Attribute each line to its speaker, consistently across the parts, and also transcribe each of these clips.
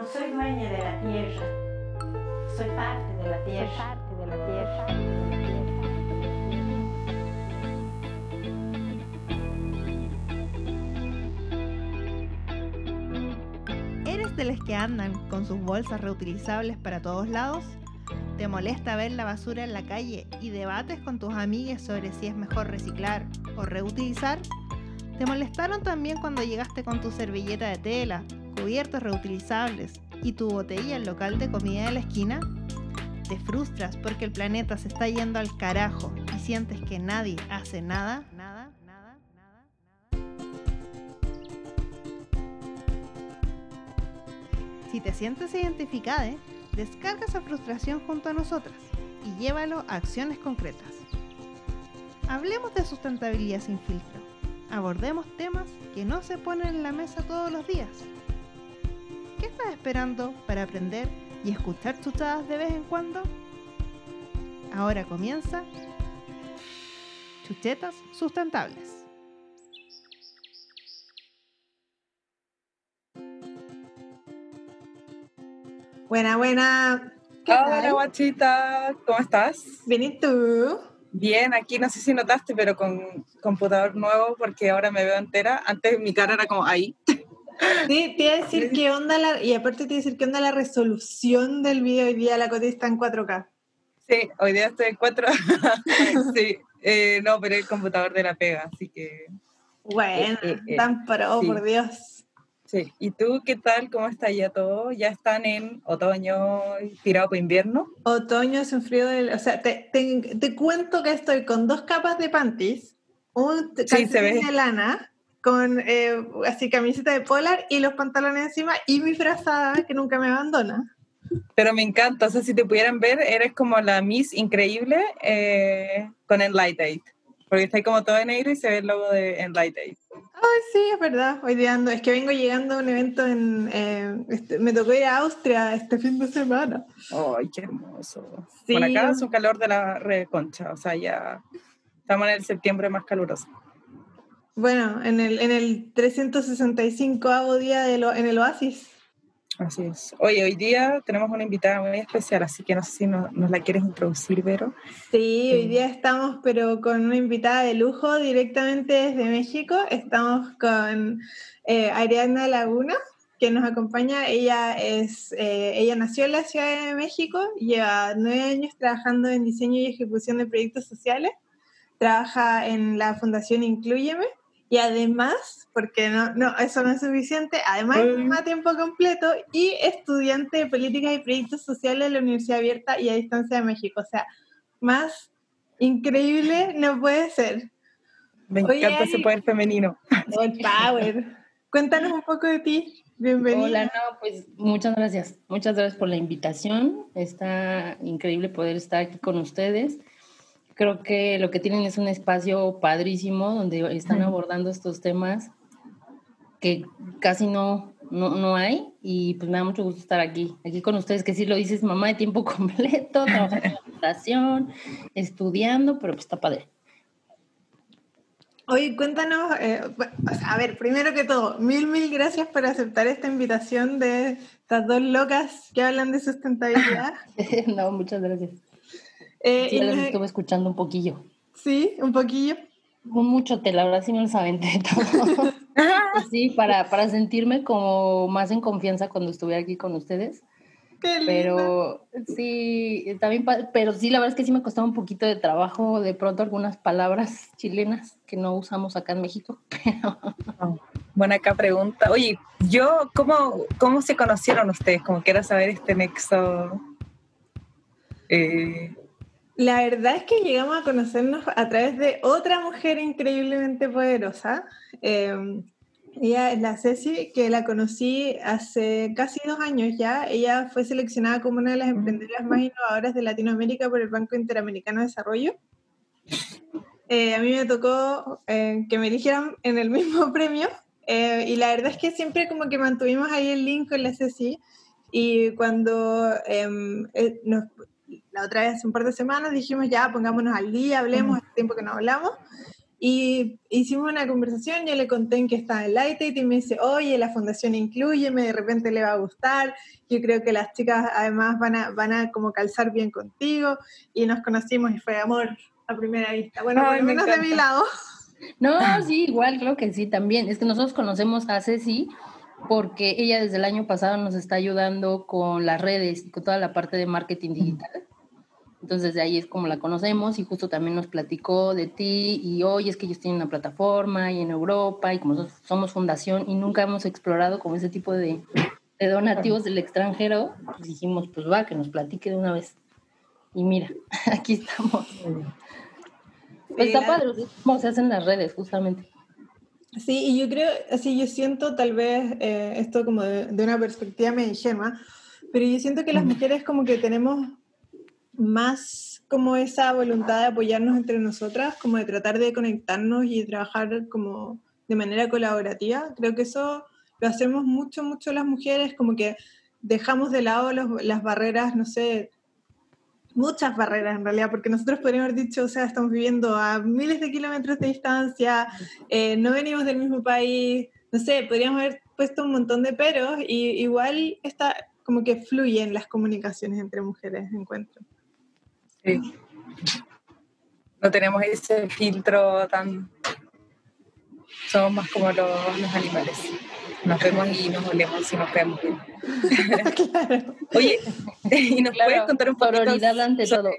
Speaker 1: No soy dueña de la tierra, soy parte de la tierra. parte de la tierra.
Speaker 2: ¿Eres de los que andan con sus bolsas reutilizables para todos lados? ¿Te molesta ver la basura en la calle y debates con tus amigas sobre si es mejor reciclar o reutilizar? ¿Te molestaron también cuando llegaste con tu servilleta de tela, cubiertos reutilizables y tu botella al local de comida de la esquina? ¿Te frustras porque el planeta se está yendo al carajo y sientes que nadie hace nada? Nada, nada, nada, nada. Si te sientes identificada, descarga esa frustración junto a nosotras y llévalo a acciones concretas. Hablemos de sustentabilidad sin filtro. Abordemos temas que no se ponen en la mesa todos los días. ¿Qué estás esperando para aprender y escuchar chuchadas de vez en cuando? Ahora comienza Chuchetas Sustentables.
Speaker 3: Buena, buena. ¿Qué
Speaker 4: Hola,
Speaker 3: tal?
Speaker 4: guachita, ¿cómo estás?
Speaker 3: Bien, ¿y tú?
Speaker 4: Bien, aquí no sé si notaste, pero con computador nuevo porque ahora me veo entera. Antes mi cara era como ahí.
Speaker 3: Sí, te iba a decir qué onda la, y aparte te iba a decir qué onda la resolución del video hoy día, la Coti está en 4K.
Speaker 4: Sí, hoy día estoy en cuatro. sí, eh, no, pero el computador de la pega, así que
Speaker 3: Bueno,
Speaker 4: Eh, eh, eh,
Speaker 3: tan pro,
Speaker 4: sí.
Speaker 3: por Dios.
Speaker 4: sí. ¿Y tú qué tal? ¿Cómo está ya todo? ¿Ya están en otoño tirado para invierno?
Speaker 3: Otoño es un frío del... O sea, te, te, te cuento que estoy con dos capas de panties, un
Speaker 4: Sí,
Speaker 3: calcetín
Speaker 4: ve.
Speaker 3: de lana, con eh, así camiseta de polar y los pantalones encima y mi frazada que nunca me abandona.
Speaker 4: Pero me encanta, o sea, si te pudieran ver, eres como la Miss Increíble eh, con Enlightened. Porque está ahí como todo de negro y se ve el logo de Enlightened.
Speaker 3: Ay, sí, es verdad. Hoy día ando, es que vengo llegando a un evento en. eh, este, me tocó ir a Austria este fin de semana.
Speaker 4: ¡Ay, qué hermoso!
Speaker 3: Sí.
Speaker 4: Por acá hace un calor de la reconcha, o sea, ya estamos en el septiembre más caluroso.
Speaker 3: Bueno, en el, en el 365 día de lo- en el Oasis.
Speaker 4: Así es. Oye, hoy día tenemos una invitada muy especial, así que no sé si nos, nos la quieres introducir, Vero.
Speaker 3: Sí, hoy
Speaker 4: Sí.
Speaker 3: día estamos, pero con una invitada de lujo directamente desde México. Estamos con eh, Ariana Laguna, que nos acompaña. Ella es, eh, ella nació en la Ciudad de México, lleva nueve años trabajando en diseño y ejecución de proyectos sociales. Trabaja en la Fundación Incluyeme y además, porque no, no, eso no es suficiente, además
Speaker 4: Mm.
Speaker 3: es a tiempo completo y estudiante de políticas y proyectos sociales de la Universidad Abierta y a Distancia de México. O sea, más increíble no puede ser.
Speaker 4: Me
Speaker 3: Oye,
Speaker 4: encanta ese poder femenino.
Speaker 3: All power. Cuéntanos un poco de ti. Bienvenida.
Speaker 5: Hola, no, pues muchas gracias. Muchas gracias por la invitación. Está increíble poder estar aquí con ustedes. Creo que lo que tienen es un espacio padrísimo donde están abordando estos temas que casi no, no, no hay y pues me da mucho gusto estar aquí, aquí con ustedes, que sí lo dices, mamá de tiempo completo, trabajando en estudiando, pero pues está padre.
Speaker 3: Oye, cuéntanos, eh, a ver, primero que todo, mil, mil gracias por aceptar esta invitación de estas dos locas que hablan de sustentabilidad.
Speaker 5: no, muchas gracias.
Speaker 3: Eh,
Speaker 5: Sí,
Speaker 3: y
Speaker 5: las
Speaker 3: me-
Speaker 5: estuve escuchando un poquillo.
Speaker 3: sí, un poquillo.
Speaker 5: Con mucho tela, ahora sí me los aventé todo. Sí, para, para sentirme como más en confianza cuando estuve aquí con ustedes.
Speaker 3: Qué lindo.
Speaker 5: Pero sí, está bien, pa- pero sí, la verdad es que sí me costaba un poquito de trabajo de pronto algunas palabras chilenas que no usamos acá en México.
Speaker 4: Buena acá pregunta. Oye, yo, ¿cómo, ¿cómo se conocieron ustedes? Como quiero saber este nexo. Eh,
Speaker 3: La verdad es que llegamos a conocernos a través de otra mujer increíblemente poderosa. Eh, ella es la Ceci, que la conocí hace casi dos años ya. Ella fue seleccionada como una de las emprendedoras más innovadoras de Latinoamérica por el Banco Interamericano de Desarrollo. Eh, a mí me tocó eh, que me eligieran en el mismo premio eh, y la verdad es que siempre como que mantuvimos ahí el link con la Ceci y cuando em, eh, nos, la otra vez hace un par de semanas dijimos ya pongámonos al día, hablemos, hace tiempo que no hablamos Y hicimos una conversación, yo le conté en que estaba en Light y me dice, oye, la fundación incluyeme, de repente le va a gustar, yo creo que las chicas además van a, van a como calzar bien contigo, y nos conocimos y fue amor a primera vista. Bueno, por lo menos de mi lado.
Speaker 5: No, sí, igual creo que sí, también. Es que nosotros conocemos a Ceci porque ella desde el año pasado nos está ayudando con las redes y con toda la parte de marketing digital. Entonces de ahí es como la conocemos y justo también nos platicó de ti y hoy es que ellos tienen una plataforma y en Europa y como nosotros somos fundación y nunca hemos explorado como ese tipo de, de donativos del extranjero, pues dijimos pues va, que nos platique de una vez. Y mira, aquí estamos. Pues está padre, cómo se hacen las redes justamente.
Speaker 3: Sí, y yo creo, así yo siento tal vez eh, esto como de, de, una perspectiva medio ingenua, pero yo siento que las mujeres como que tenemos más como esa voluntad de apoyarnos entre nosotras, como de tratar de conectarnos y trabajar como de manera colaborativa. Creo que eso lo hacemos mucho, mucho las mujeres, como que dejamos de lado los, las barreras, no sé, muchas barreras en realidad, porque nosotros podríamos haber dicho, o sea, estamos viviendo a miles de kilómetros de distancia, eh, no venimos del mismo país, no sé, podríamos haber puesto un montón de peros y igual está como que fluyen las comunicaciones entre mujeres, encuentro.
Speaker 4: Sí. No tenemos ese filtro tan... Somos más como los, los animales. Nos vemos y nos olemos y nos vemos. claro. Oye, ¿y nos
Speaker 5: Claro,
Speaker 4: puedes contar un poquito
Speaker 5: Sororidad ante todo.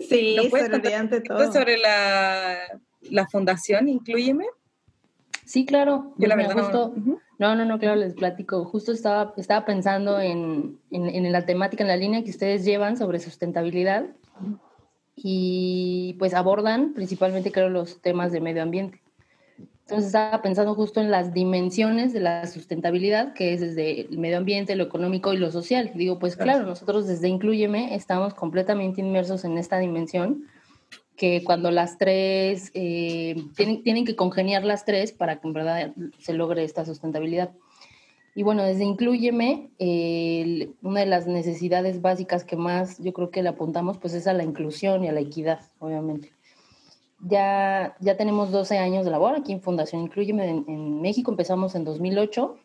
Speaker 3: Sí,
Speaker 4: ¿nos puedes
Speaker 3: sororidad
Speaker 4: contar
Speaker 3: ante todo.
Speaker 4: sobre la, la fundación Incluyeme?
Speaker 5: Sí, claro.
Speaker 4: Yo la verdad no-
Speaker 5: justo, no, no, no, claro, les platico. Justo estaba, estaba pensando en, en, en la temática, en la línea que ustedes llevan sobre sustentabilidad y pues abordan principalmente, creo, los temas de medio ambiente. Entonces estaba pensando justo en las dimensiones de la sustentabilidad, que es desde el medio ambiente, lo económico y lo social. Digo, pues claro, nosotros desde Incluyeme estamos completamente inmersos en esta dimensión, que cuando las tres, eh, tienen, tienen que congeniar las tres para que en verdad se logre esta sustentabilidad. Y bueno, desde Incluyeme, eh, una de las necesidades básicas que más yo creo que le apuntamos, pues es a la inclusión y a la equidad, obviamente. Ya, ya tenemos 12 años de labor aquí en Fundación Incluyeme en, en México. Empezamos en 2008.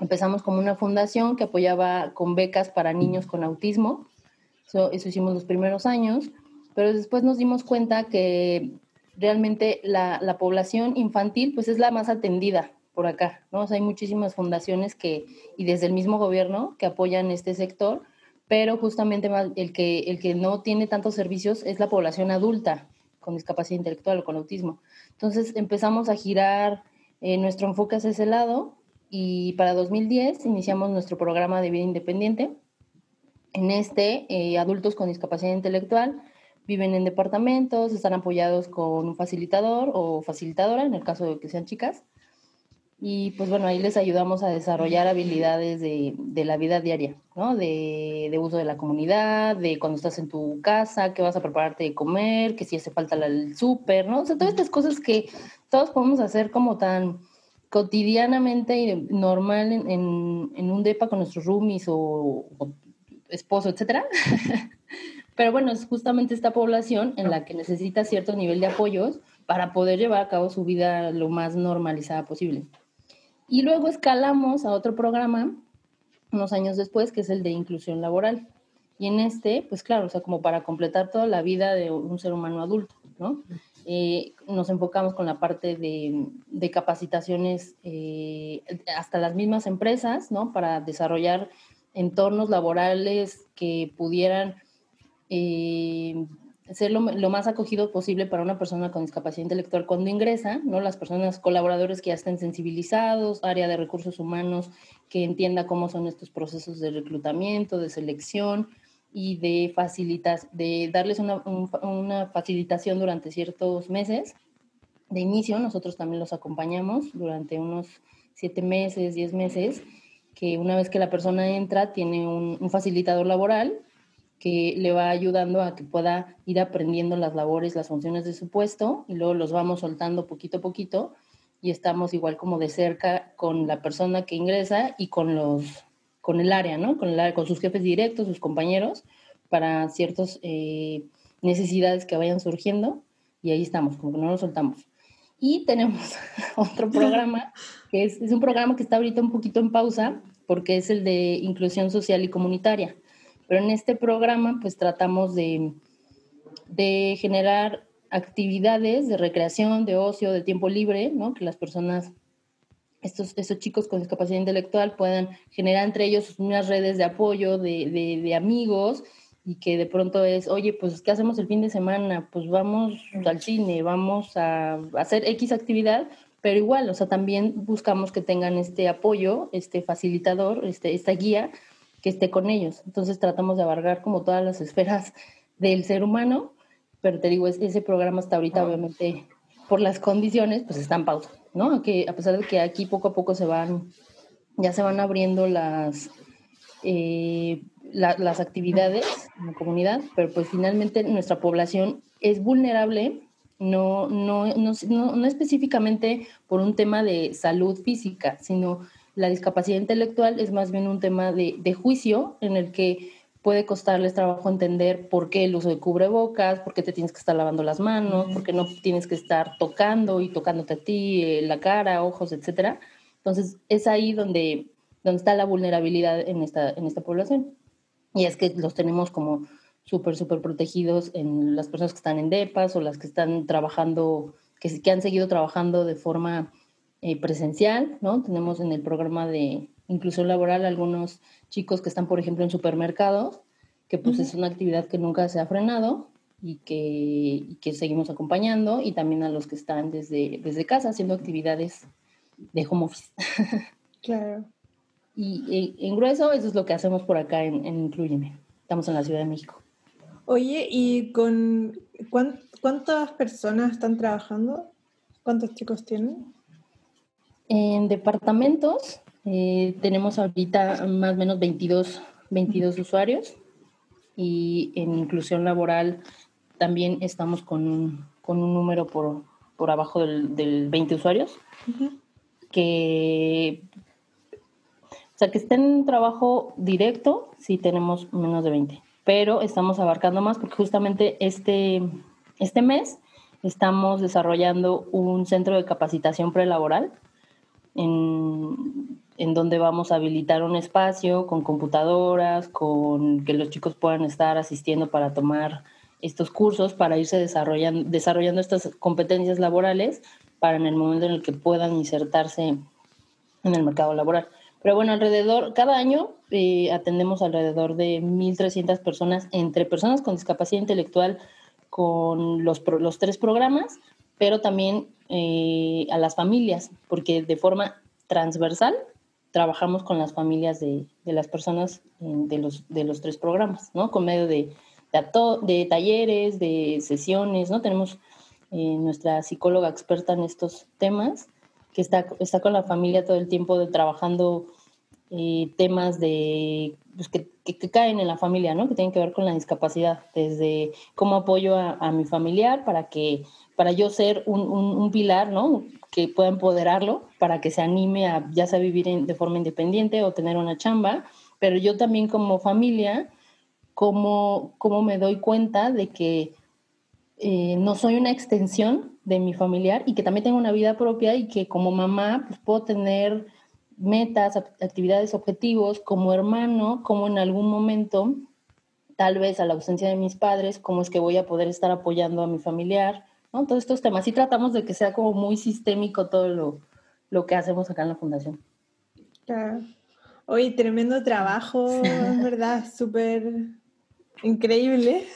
Speaker 5: Empezamos como una fundación que apoyaba con becas para niños con autismo. Eso, eso hicimos los primeros años. Pero después nos dimos cuenta que realmente la, la población infantil pues es la más atendida por acá, ¿no? O sea, hay muchísimas fundaciones que, y desde el mismo gobierno que apoyan este sector, pero justamente el que, el que no tiene tantos servicios es la población adulta con discapacidad intelectual o con autismo. Entonces empezamos a girar eh, nuestro enfoque hacia ese lado y para 2010 iniciamos nuestro programa de vida independiente. En este, eh, adultos con discapacidad intelectual viven en departamentos, están apoyados con un facilitador o facilitadora, en el caso de que sean chicas. Y pues bueno, ahí les ayudamos a desarrollar habilidades de, de la vida diaria, ¿no? De, de, uso de la comunidad, de cuando estás en tu casa, que vas a prepararte de comer, que si hace falta el súper, ¿no? O sea, todas estas cosas que todos podemos hacer como tan cotidianamente y normal en, en, en un depa con nuestros roomies o, o esposo, etcétera. Pero bueno, es justamente esta población en la que necesita cierto nivel de apoyos para poder llevar a cabo su vida lo más normalizada posible. Y luego escalamos a otro programa unos años después, que es el de inclusión laboral. Y en este, pues claro, o sea, como para completar toda la vida de un ser humano adulto, ¿no? Eh, nos enfocamos con la parte de, capacitaciones eh, hasta las mismas empresas, ¿no? Para desarrollar entornos laborales que pudieran eh, ser lo, más acogido posible para una persona con discapacidad intelectual cuando ingresa, ¿no? Las personas colaboradores que ya estén sensibilizados, área de recursos humanos que entienda cómo son estos procesos de reclutamiento, de selección y de facilitas, de darles una, un, una facilitación durante ciertos meses. De inicio, nosotros también los acompañamos durante unos siete meses, diez meses, que una vez que la persona entra, tiene un facilitador laboral que le va ayudando a que pueda ir aprendiendo las labores, las funciones de su puesto y luego los vamos soltando poquito a poquito y estamos igual como de cerca con la persona que ingresa y con los con el área, ¿no? Con, el, con sus jefes directos, sus compañeros, para ciertas eh, necesidades que vayan surgiendo y ahí estamos, como que no lo soltamos. Y tenemos otro programa, que es, es un programa que está ahorita un poquito en pausa, porque es el de inclusión social y comunitaria. Pero en este programa, pues tratamos de, de generar actividades de recreación, de ocio, de tiempo libre, ¿no? Que las personas, estos, estos chicos con discapacidad intelectual puedan generar entre ellos unas redes de apoyo, de, de, amigos, y que de pronto es, oye, pues, ¿qué hacemos el fin de semana? Pues vamos al cine, vamos a hacer X actividad, pero igual, o sea, también buscamos que tengan este apoyo, este facilitador, este, esta guía que esté con ellos. Entonces tratamos de abarcar como todas las esferas del ser humano, pero te digo, ese programa hasta ahorita obviamente por las condiciones, pues está en pausa, ¿no? Que a pesar de que aquí poco a poco se van, ya se van abriendo las, eh, las actividades en la comunidad, pero pues finalmente nuestra población es vulnerable no, no, no, no, específicamente por un tema de salud física, sino la discapacidad intelectual es más bien un tema de, de, juicio en el que puede costarles trabajo entender por qué el uso de cubrebocas, por qué te tienes que estar lavando las manos, por qué no tienes que estar tocando y tocándote a ti eh, la cara, ojos, etcétera. Entonces, es ahí donde, donde está la vulnerabilidad en esta, en esta población. Y es que los tenemos como súper, súper protegidos en las personas que están en DEPAS o las que están trabajando, que, que han seguido trabajando de forma eh, presencial, ¿no? Tenemos en el programa de inclusión laboral algunos chicos que están, por ejemplo, en supermercados, que pues es una actividad que nunca se ha frenado y que, y que, seguimos acompañando, y también a los que están desde, desde casa haciendo actividades de home office.
Speaker 3: Claro.
Speaker 5: y, en grueso, eso es lo que hacemos por acá en, en Incluyeme. Estamos en la Ciudad de México.
Speaker 3: Oye, ¿y con cuántas personas están trabajando? ¿Cuántos chicos tienen?
Speaker 5: En departamentos eh, tenemos ahorita más o menos 22, 22 usuarios y en inclusión laboral también estamos con un, con un número por, por abajo del, del 20 usuarios, que, o sea, que estén en trabajo directo, sí tenemos menos de 20 pero estamos abarcando más porque justamente este, este mes estamos desarrollando un centro de capacitación prelaboral en, en donde vamos a habilitar un espacio con computadoras, con que los chicos puedan estar asistiendo para tomar estos cursos, para irse desarrollando, desarrollando estas competencias laborales para en el momento en el que puedan insertarse en el mercado laboral. Pero bueno, alrededor, cada año eh, atendemos alrededor de 1.300 personas, entre personas con discapacidad intelectual, con los, los tres programas, pero también eh, a las familias, porque de forma transversal trabajamos con las familias de, de las personas eh, de, los, de los tres programas, ¿no? Con medio de, de, de talleres, de sesiones, ¿no? Tenemos nuestra psicóloga experta en estos temas que está, está con la familia todo el tiempo de, trabajando eh, temas de, pues, que, que, caen en la familia, ¿no? que tienen que ver con la discapacidad, desde cómo apoyo a, a mi familiar para que para yo ser un, un, pilar, ¿no? Que pueda empoderarlo para que se anime a ya sea vivir de forma independiente o tener una chamba, pero yo también como familia, cómo me doy cuenta de que eh, no soy una extensión de mi familiar y que también tengo una vida propia y que como mamá pues, puedo tener metas, actividades, objetivos, como hermano, como en algún momento, tal vez a la ausencia de mis padres, cómo es que voy a poder estar apoyando a mi familiar, ¿no? Todos estos temas. Y tratamos de que sea como muy sistémico todo lo, lo que hacemos acá en la fundación.
Speaker 3: Claro. Hoy tremendo trabajo, es verdad, súper increíble.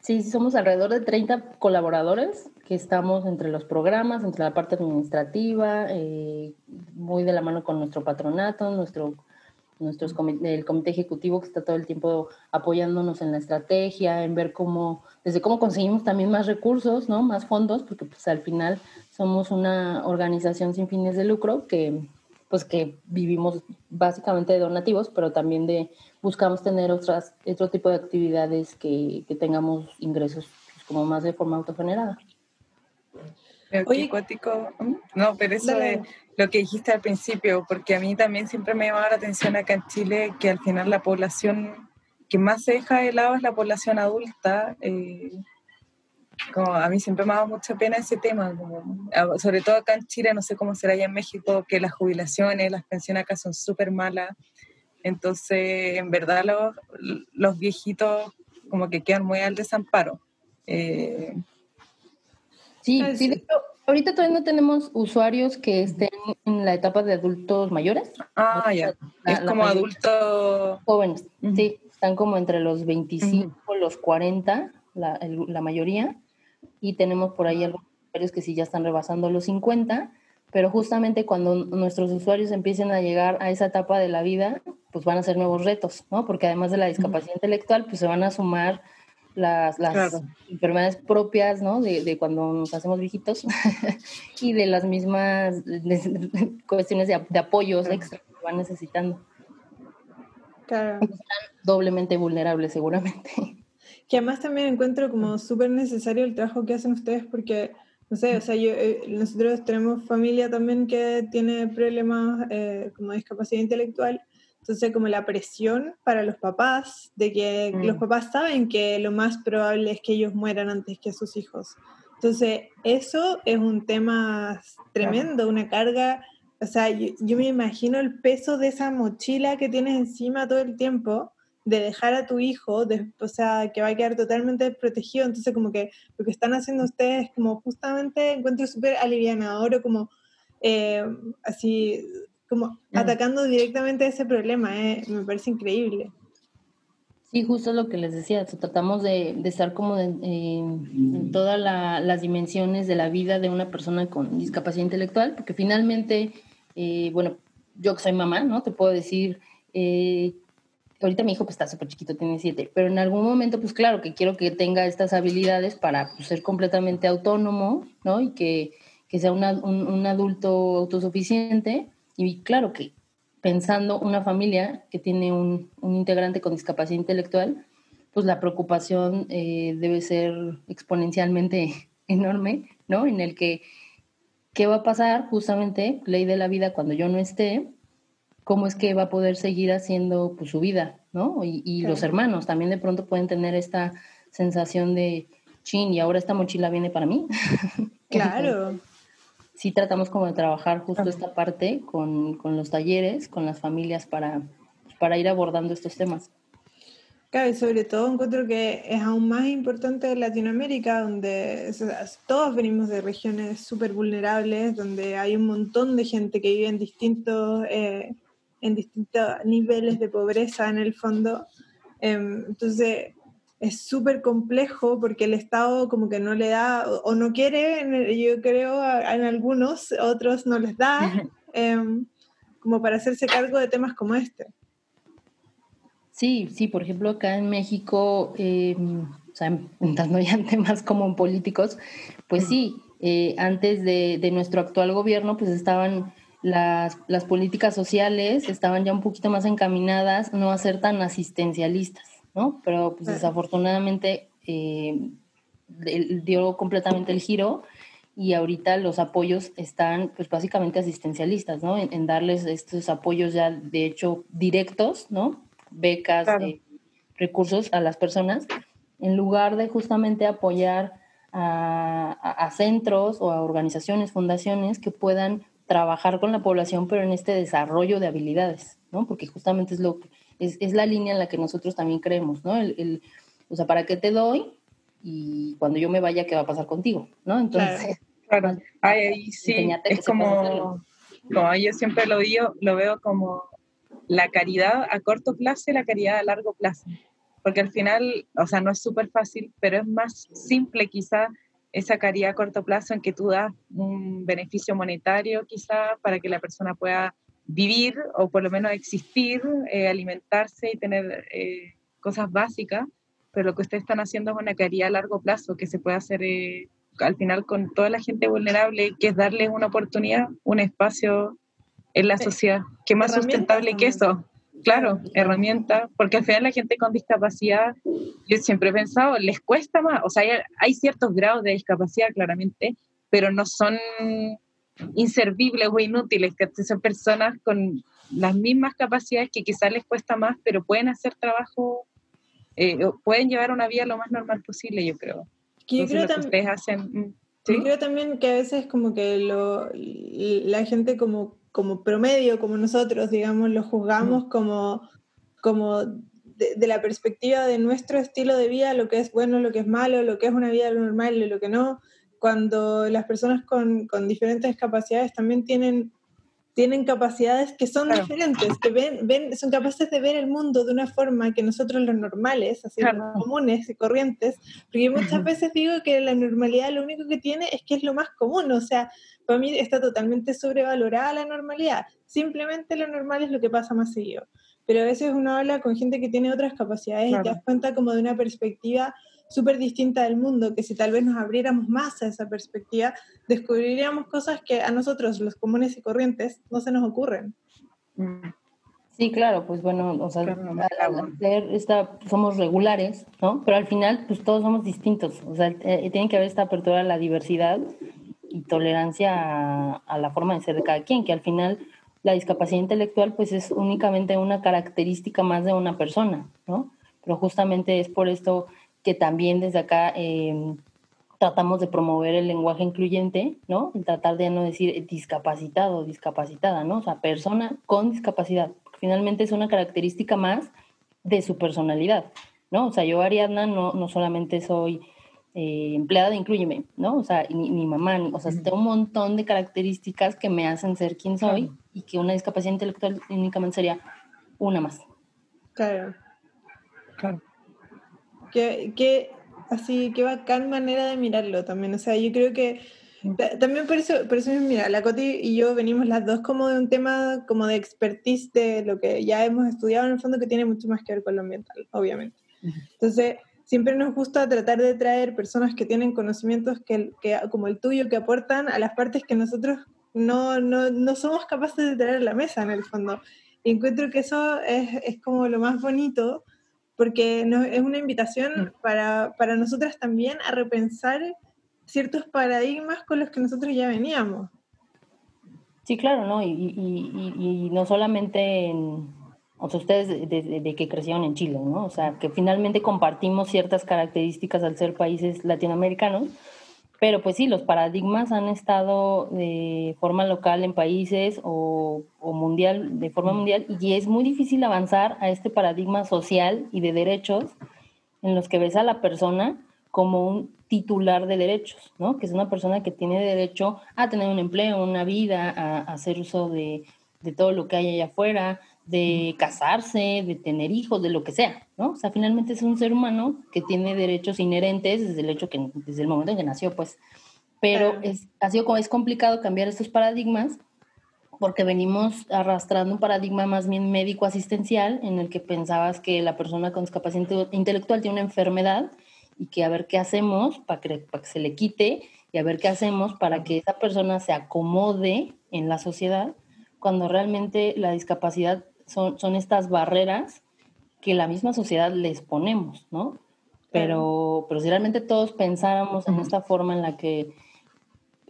Speaker 5: Sí, somos alrededor de 30 colaboradores que estamos entre los programas, entre la parte administrativa, eh, muy de la mano con nuestro patronato, nuestro, nuestros el comité ejecutivo que está todo el tiempo apoyándonos en la estrategia, en ver cómo, desde cómo conseguimos también más recursos, ¿no? más fondos, porque pues al final somos una organización sin fines de lucro que pues que vivimos básicamente de donativos, pero también de buscamos tener otras, otro tipo de actividades que, que tengamos ingresos pues, como más de forma autogenerada.
Speaker 4: Oye, cuático. No, pero eso de lo que dijiste al principio, porque a mí también siempre me llamaba la atención acá en Chile que al final la población que más se deja de lado es la población adulta. Eh, como a mí siempre me ha dado mucha pena ese tema, sobre todo acá en Chile, no sé cómo será allá en México, que las jubilaciones, las pensiones acá son súper malas. Entonces, en verdad, los, los, viejitos como que quedan muy al desamparo. Eh,
Speaker 5: sí, sí, ahorita todavía no tenemos usuarios que estén en la etapa de adultos mayores.
Speaker 4: Ah, ya. es como adultos
Speaker 5: jóvenes. Sí, están como entre los 25, y los 40, la, la mayoría y tenemos por ahí algunos usuarios que sí ya están rebasando los 50, pero justamente cuando nuestros usuarios empiecen a llegar a esa etapa de la vida, pues van a ser nuevos retos, ¿no? Porque además de la discapacidad intelectual, pues se van a sumar las, las enfermedades propias, ¿no? De, de, cuando nos hacemos viejitos y de las mismas cuestiones de, de apoyos extra que van necesitando.
Speaker 3: Claro.
Speaker 5: Están doblemente vulnerables seguramente.
Speaker 3: Que además también encuentro como súper necesario el trabajo que hacen ustedes porque, no sé, o sea, yo, eh, nosotros tenemos familia también que tiene problemas eh, como discapacidad intelectual, entonces como la presión para los papás, de que los mm. papás saben que lo más probable es que ellos mueran antes que sus hijos. Entonces, eso es un tema tremendo, una carga, o sea, yo, yo me imagino el peso de esa mochila que tienes encima todo el tiempo de dejar a tu hijo, de, o sea, que va a quedar totalmente protegido. Entonces, como que lo que están haciendo ustedes, como justamente encuentro súper alivianador o como eh, así, como mm. atacando directamente ese problema. Eh, me parece increíble.
Speaker 5: Sí, justo lo que les decía, tratamos de, de estar como en todas las dimensiones de la vida de una persona con discapacidad intelectual, porque finalmente, eh, bueno, yo que soy mamá, ¿no? Te puedo decir eh, ahorita mi hijo pues está súper chiquito, tiene siete, pero en algún momento pues claro que quiero que tenga estas habilidades para pues, ser completamente autónomo, ¿no? Y que, que sea un, un, adulto autosuficiente y claro que pensando una familia que tiene un, un integrante con discapacidad intelectual, pues la preocupación eh, debe ser exponencialmente enorme, ¿no? En el que, ¿qué va a pasar? Justamente, ley de la vida, cuando yo no esté, cómo es que va a poder seguir haciendo pues, su vida, ¿no? Y, los hermanos también de pronto pueden tener esta sensación de, chin, y ahora esta mochila viene para mí.
Speaker 3: Claro.
Speaker 5: sí tratamos como de trabajar justo esta parte con, los talleres, con las familias para, para ir abordando estos temas.
Speaker 3: Claro, y sobre todo encuentro que es aún más importante en Latinoamérica, donde todos venimos de regiones súper vulnerables, donde hay un montón de gente que vive en distintos eh, en distintos niveles de pobreza en el fondo. Em, entonces es súper complejo porque el Estado como que no le da o no quiere, yo creo, en algunos, otros no les da, em, como para hacerse cargo de temas como este.
Speaker 5: Sí, sí, por ejemplo, acá en México, em, o sea, entrando ya en temas como políticos, pues sí, eh, antes de, de, nuestro actual gobierno, pues estaban las, las, políticas sociales estaban ya un poquito más encaminadas no a ser tan asistencialistas, ¿no? Pero pues desafortunadamente eh, dio completamente el giro y ahorita los apoyos están pues básicamente asistencialistas, ¿no? En, darles estos apoyos ya de hecho directos, ¿no? Becas, eh, recursos a las personas, en lugar de justamente apoyar a, a centros o a organizaciones, fundaciones que puedan trabajar con la población, pero en este desarrollo de habilidades, ¿no? Porque justamente es, lo, es, es la línea en la que nosotros también creemos, ¿no? El, o sea, ¿para qué te doy? Y cuando yo me vaya, ¿qué va a pasar contigo? ¿No?
Speaker 4: Entonces, claro. Ay, sí, es como, como yo siempre lo digo, lo veo como la caridad a corto plazo y la caridad a largo plazo. Porque al final, o sea, no es súper fácil, pero es más simple quizá esa caridad a corto plazo en que tú das un beneficio monetario quizá para que la persona pueda vivir o por lo menos existir, eh, alimentarse y tener eh, cosas básicas, pero lo que ustedes están haciendo es una caridad a largo plazo que se puede hacer eh, al final con toda la gente vulnerable, que es darles una oportunidad, un espacio en la sociedad, que más sustentable que eso. Claro, herramienta, porque al final la gente con discapacidad, yo siempre he pensado, les cuesta más, o sea, hay, ciertos grados de discapacidad claramente, pero no son inservibles o inútiles, que son personas con las mismas capacidades que quizás les cuesta más, pero pueden hacer trabajo, eh, pueden llevar una vida lo más normal posible, yo creo.
Speaker 3: Que yo
Speaker 4: Entonces,
Speaker 3: creo
Speaker 4: lo que ustedes hacen... mm,
Speaker 3: Yo
Speaker 4: ¿sí?
Speaker 3: creo también que a veces como que lo, la gente como, como promedio, como nosotros, digamos, lo juzgamos como, como de, de la perspectiva de nuestro estilo de vida, lo que es bueno, lo que es malo, lo que es una vida normal y lo que no, cuando las personas con, con diferentes capacidades también tienen, tienen capacidades que son
Speaker 4: Claro.
Speaker 3: diferentes, que ven, ven, son capaces de ver el mundo de una forma que nosotros los normales, así
Speaker 4: Claro.
Speaker 3: los comunes y corrientes, porque muchas veces digo que la normalidad lo único que tiene es que es lo más común, o sea, para mí está totalmente sobrevalorada la normalidad, simplemente lo normal es lo que pasa más seguido, pero a veces uno habla con gente que tiene otras capacidades y te
Speaker 4: Claro.
Speaker 3: das cuenta como de una perspectiva súper distinta del mundo, que si tal vez nos abriéramos más a esa perspectiva, descubriríamos cosas que a nosotros, los comunes y corrientes, no se nos ocurren.
Speaker 5: Sí, claro, pues bueno, o sea, al- hacer esta, somos regulares, ¿no? Pero al final, pues todos somos distintos, o sea, eh, tiene que haber esta apertura a la diversidad y tolerancia a, a la forma de ser de cada quien, que al final la discapacidad intelectual, pues es únicamente una característica más de una persona, ¿no? Pero justamente es por esto que también desde acá eh, tratamos de promover el lenguaje incluyente, ¿no? El tratar de no decir discapacitado, discapacitada, ¿no? O sea, persona con discapacidad. Finalmente es una característica más de su personalidad, ¿no? O sea, yo Ariadna no, no solamente soy eh, empleada de Incluyeme, ¿no? O sea, ni, ni mamá, ni- o sea, tengo un montón de características que me hacen ser quien soy
Speaker 4: Claro.
Speaker 5: y que una discapacidad intelectual únicamente sería una más.
Speaker 3: Claro.
Speaker 4: Claro.
Speaker 3: Qué, qué- así, qué bacán manera de mirarlo también. O sea, yo creo que ta- también por eso, por eso mira, la Coti y yo venimos las dos como de un tema como de expertise de lo que ya hemos estudiado en el fondo que tiene mucho más que ver con lo ambiental, obviamente. Entonces, siempre nos gusta tratar de traer personas que tienen conocimientos que, que, como el tuyo que aportan a las partes que nosotros no, no, no somos capaces de traer a la mesa en el fondo. Y encuentro que eso es, es como lo más bonito porque nos- es una invitación para, para nosotras también a repensar ciertos paradigmas con los que nosotros ya veníamos.
Speaker 5: Sí, claro, ¿no? Y, y- y- y no solamente en, o sea, ustedes de, de- de que crecieron en Chile, ¿no? O sea, que finalmente compartimos ciertas características al ser países latinoamericanos, pero pues sí, los paradigmas han estado de forma local en países o, o mundial, de forma mundial, y es muy difícil avanzar a este paradigma social y de derechos en los que ves a la persona como un titular de derechos, ¿no? Que es una persona que tiene derecho a tener un empleo, una vida, a, a hacer uso de, de todo lo que hay allá afuera, de casarse, de tener hijos, de lo que sea, ¿no? O sea, finalmente es un ser humano que tiene derechos inherentes desde el hecho que, desde el momento en que nació, pues. Pero es, ha sido como es complicado cambiar estos paradigmas porque venimos arrastrando un paradigma más bien médico-asistencial en el que pensabas que la persona con discapacidad inte- intelectual tiene una enfermedad y que a ver qué hacemos para que, para que se le quite y a ver qué hacemos para que esa persona se acomode en la sociedad, cuando realmente la discapacidad son, son estas barreras que la misma sociedad les ponemos, ¿no? Pero, pero si realmente todos pensáramos en esta forma en la que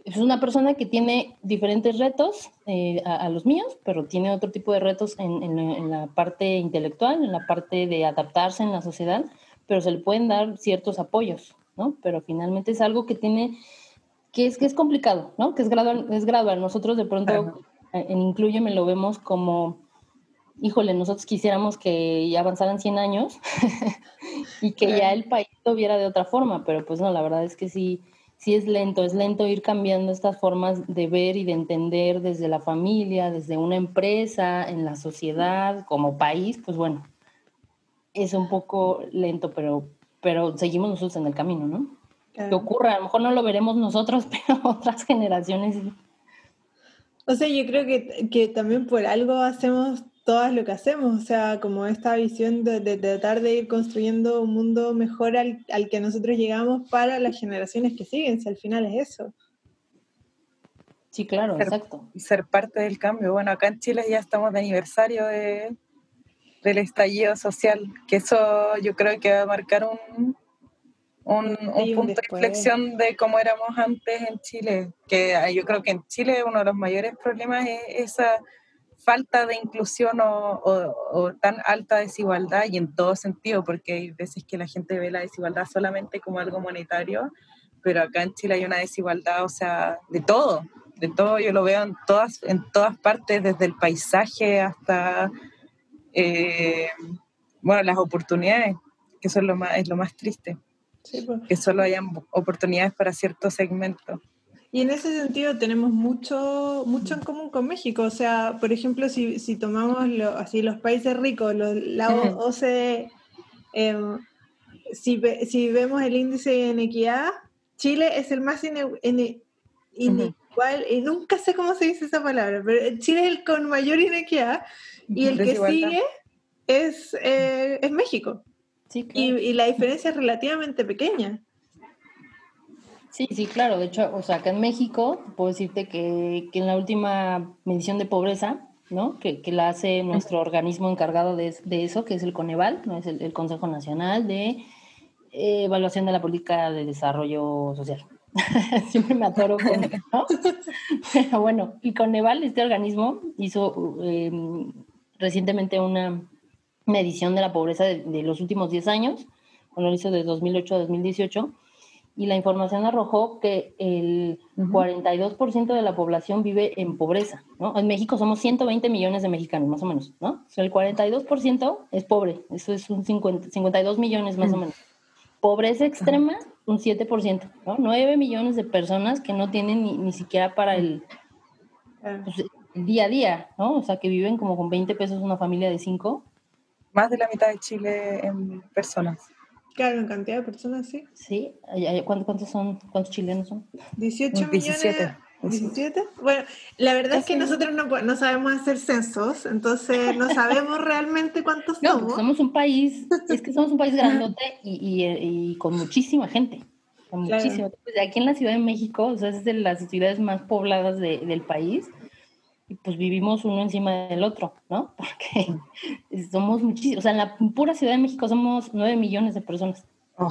Speaker 5: es una persona que tiene diferentes retos eh, a, a los míos, pero tiene otro tipo de retos en, en la- en la parte intelectual, en la parte de adaptarse en la sociedad, pero se le pueden dar ciertos apoyos, ¿no? Pero finalmente es algo que tiene, que es, que es complicado, ¿no? Que es gradual. Es gradual. Nosotros de pronto
Speaker 4: Claro.
Speaker 5: en Incluyeme lo vemos como, híjole, nosotros quisiéramos que ya avanzaran 100 años y que ya el país lo viera de otra forma, pero pues no, la verdad es que sí, sí es lento, es lento ir cambiando estas formas de ver y de entender desde la familia, desde una empresa, en la sociedad, como país, pues bueno, es un poco lento, pero, pero seguimos nosotros en el camino, ¿no? Que
Speaker 3: Claro.
Speaker 5: ocurra, a lo mejor no lo veremos nosotros, pero otras generaciones sí.
Speaker 3: O sea, yo creo que, que también por algo hacemos todas lo que hacemos, o sea, como esta visión de, de tratar de ir construyendo un mundo mejor al, al que nosotros llegamos para las generaciones que siguen, si al final es eso.
Speaker 5: Sí, claro,
Speaker 4: Pero-
Speaker 5: exacto.
Speaker 4: y ser parte del cambio. Bueno, acá en Chile ya estamos de aniversario de, del estallido social, que eso yo creo que va a marcar un, un, un punto de inflexión de cómo éramos antes en Chile, que ah, yo creo que en Chile uno de los mayores problemas es esa falta de inclusión o, o, tan alta desigualdad y en todo sentido, porque hay veces que la gente ve la desigualdad solamente como algo monetario, pero acá en Chile hay una desigualdad, o sea, de todo, de todo, yo lo veo en todas, en todas partes, desde el paisaje hasta, eh, bueno, las oportunidades, que eso es lo más, es lo más triste, pues. que solo hayan oportunidades para ciertos segmentos.
Speaker 3: Y en ese sentido tenemos mucho, mucho en común con México. O sea, por ejemplo, si, si tomamos lo, así los países ricos, los, la OCDE, em, si, si, vemos el índice de inequidad, Chile es el más inequal, y nunca sé cómo se dice esa palabra, pero Chile es el con mayor inequidad y el que sigue es, eh, es México. Sí, y, y la diferencia es relativamente pequeña.
Speaker 5: Sí, sí, claro. De hecho, o sea, acá en México, puedo decirte que, que en la última medición de pobreza, ¿no? Que, que la hace nuestro organismo encargado de, de, eso, que es el Coneval, ¿no? Es el, Consejo Nacional de eh, Evaluación de la Política de Desarrollo Social. Siempre me atoro con, ¿no? Pero bueno, el Coneval, este organismo, hizo em, recientemente una medición de la pobreza de, de los últimos 10 años, bueno, lo hizo de 2008 a 2018 y la información arrojó que el 42% de la población vive en pobreza, ¿no? En México somos 120 millones de mexicanos, más o menos, ¿no? O sea, el 42% es pobre, eso es un 50, 52 millones más o menos. Pobreza extrema, un 7%, ¿no? 9 millones de personas que no tienen ni, ni siquiera para el, pues, el, día a día, ¿no? O sea, que viven como con 20 pesos una familia de 5.
Speaker 4: Más de la mitad de Chile en personas.
Speaker 3: Claro, en cantidad de personas, sí.
Speaker 5: Sí, ¿cuántos, son, cuántos chilenos son?
Speaker 3: 18 millones. 17. Bueno, la verdad es que nosotros no, no, sabemos hacer censos, entonces no sabemos realmente cuántos no, somos.
Speaker 5: somos un país, es que somos un país grandote y, y, y con muchísima gente. Con muchísimo. Pues aquí en la Ciudad de México, o sea, es de las ciudades más pobladas de, del país y pues vivimos uno encima del otro, ¿no? Porque somos muchísimos, o sea, en la pura Ciudad de México somos nueve millones de personas.
Speaker 3: Oh.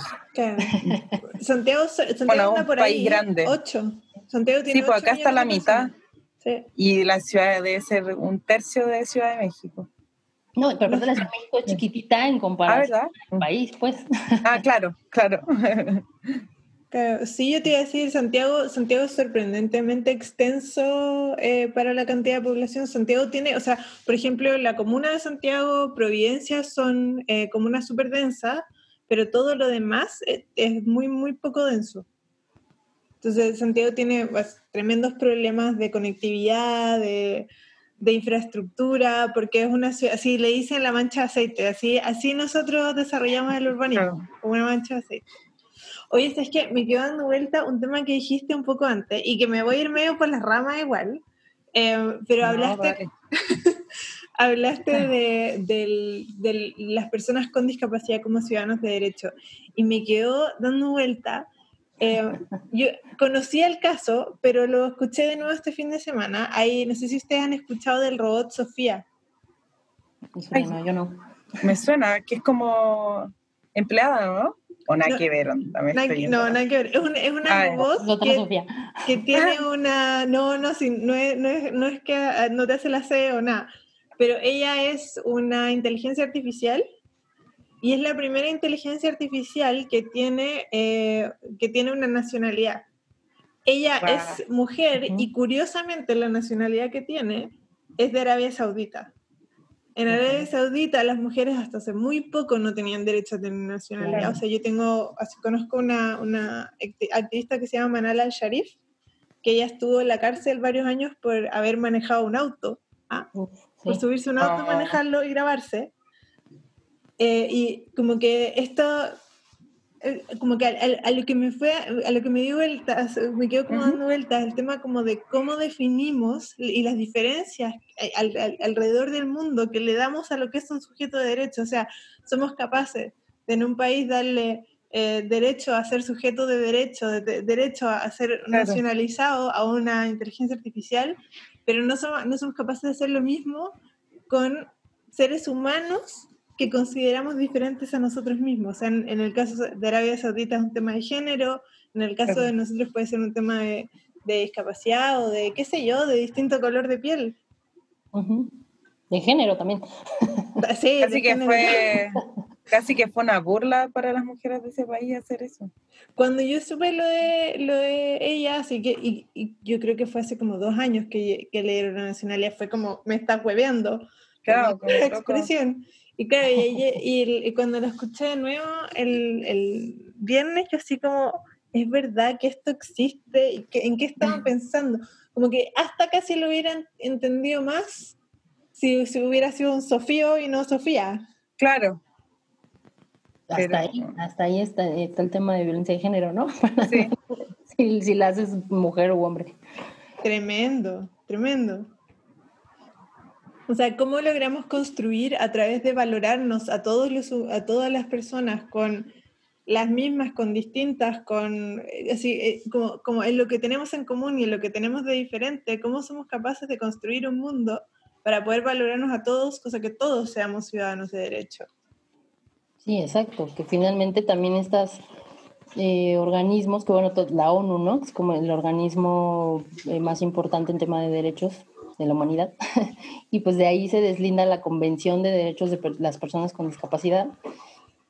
Speaker 3: Santiago, Santiago está por ahí, grande. ocho. Santiago tiene
Speaker 4: sí, pues acá está la mitad. Sí. Y la ciudad debe ser un tercio de Ciudad de México.
Speaker 5: No, pero la Ciudad de México es chiquitita en comparación ¿Ah, al país, pues.
Speaker 4: Ah, claro, claro.
Speaker 3: sí, yo te iba a decir, Santiago, Santiago es sorprendentemente extenso eh, para la cantidad de población. Santiago tiene, o sea, por ejemplo, la comuna de Santiago, Providencia son eh, comunas súper densas, pero todo lo demás eh, es, muy, muy poco denso. Entonces, Santiago tiene pues, tremendos problemas de conectividad, de, de, infraestructura, porque es una ciudad, así le dicen la mancha de aceite, así, así nosotros desarrollamos el urbanismo, como una mancha de aceite. Oye, es que me quedo dando vuelta un tema que dijiste un poco antes y que me voy a ir medio por las ramas igual, eh, pero hablaste, hablaste de, de, las personas con discapacidad como ciudadanos de derecho y me quedo dando vuelta. Eh, yo conocía el caso, pero lo escuché de nuevo este fin de semana. Ahí, no sé si ustedes han escuchado del robot Sofía.
Speaker 5: no, yo no.
Speaker 4: Me suena que es como empleada, ¿no? O nada que ver,
Speaker 3: también No, nada que ver. Es, una, es una ah, voz que, que, tiene una. No, no, sí, no, es, no, es, no es que ah, no te hace la C o nada. Pero ella es una inteligencia artificial y es la primera inteligencia artificial que tiene, eh, que tiene una nacionalidad. Ella es mujer y curiosamente la nacionalidad que tiene es de Arabia Saudita. En Arabia Saudita las mujeres hasta hace muy poco no tenían derecho a tener nacionalidad. O sea, yo tengo, conozco una, una activista que se llama Manal al-Sharif, que ella estuvo en la cárcel varios años por haber manejado un auto, ¿ah? por subirse a un auto, ah. manejarlo y grabarse. Eh, y como que esto como que a, lo que me fue, a lo que me dio vueltas, me quedo como dando vueltas el tema como de cómo definimos y las diferencias alrededor del mundo que le damos a lo que es un sujeto de derecho. O sea, somos capaces de en un país darle eh, derecho a ser sujeto de derecho, de, derecho a ser nacionalizado a una inteligencia artificial, pero no somos, no somos capaces de hacer lo mismo con seres humanos que consideramos diferentes a nosotros mismos. O sea, en, el caso de Arabia Saudita es un tema de género, en el caso de nosotros puede ser un tema de, discapacidad o de, qué sé yo, de distinto color de piel.
Speaker 5: Ujú. De género también.
Speaker 3: Sí,
Speaker 4: Casi
Speaker 3: de
Speaker 4: que
Speaker 3: género.
Speaker 4: fue, casi que fue una burla para las mujeres de ese país hacer eso.
Speaker 3: Cuando yo supe lo de, lo de ella, así que, y, y yo creo que fue hace como dos años que, que le dieron la nacionalidad, fue como, me estás hueveando.
Speaker 4: Claro, como
Speaker 3: la
Speaker 4: loco.
Speaker 3: Y claro, y, ella- y y cuando lo escuché de nuevo el, el viernes, yo así como, es verdad que esto existe, y que, ¿en qué estaban pensando? Como que hasta casi lo hubieran entendido más si, si hubiera sido un Sofío y no Sofía.
Speaker 4: Claro,
Speaker 5: Hasta
Speaker 4: Pero-
Speaker 5: ahí, hasta ahí está, está el tema de violencia de género, ¿no?
Speaker 4: sí.
Speaker 5: si, si la haces mujer o hombre.
Speaker 3: Tremendo, tremendo. O sea, ¿cómo logramos construir a través de valorarnos a todos los a todas las personas con las mismas, con distintas, con eh, así eh, como, como en lo que tenemos en común y en lo que tenemos de diferente, cómo somos capaces de construir un mundo para poder valorarnos a todos, cosa que todos seamos ciudadanos de derecho.
Speaker 5: Sí, exacto, que finalmente también estos organismos, que bueno, la ONU, ¿no? Es como el organismo eh, más importante en tema de derechos de la humanidad. y pues de ahí se deslinda la Convención de Derechos de las Personas con Discapacidad.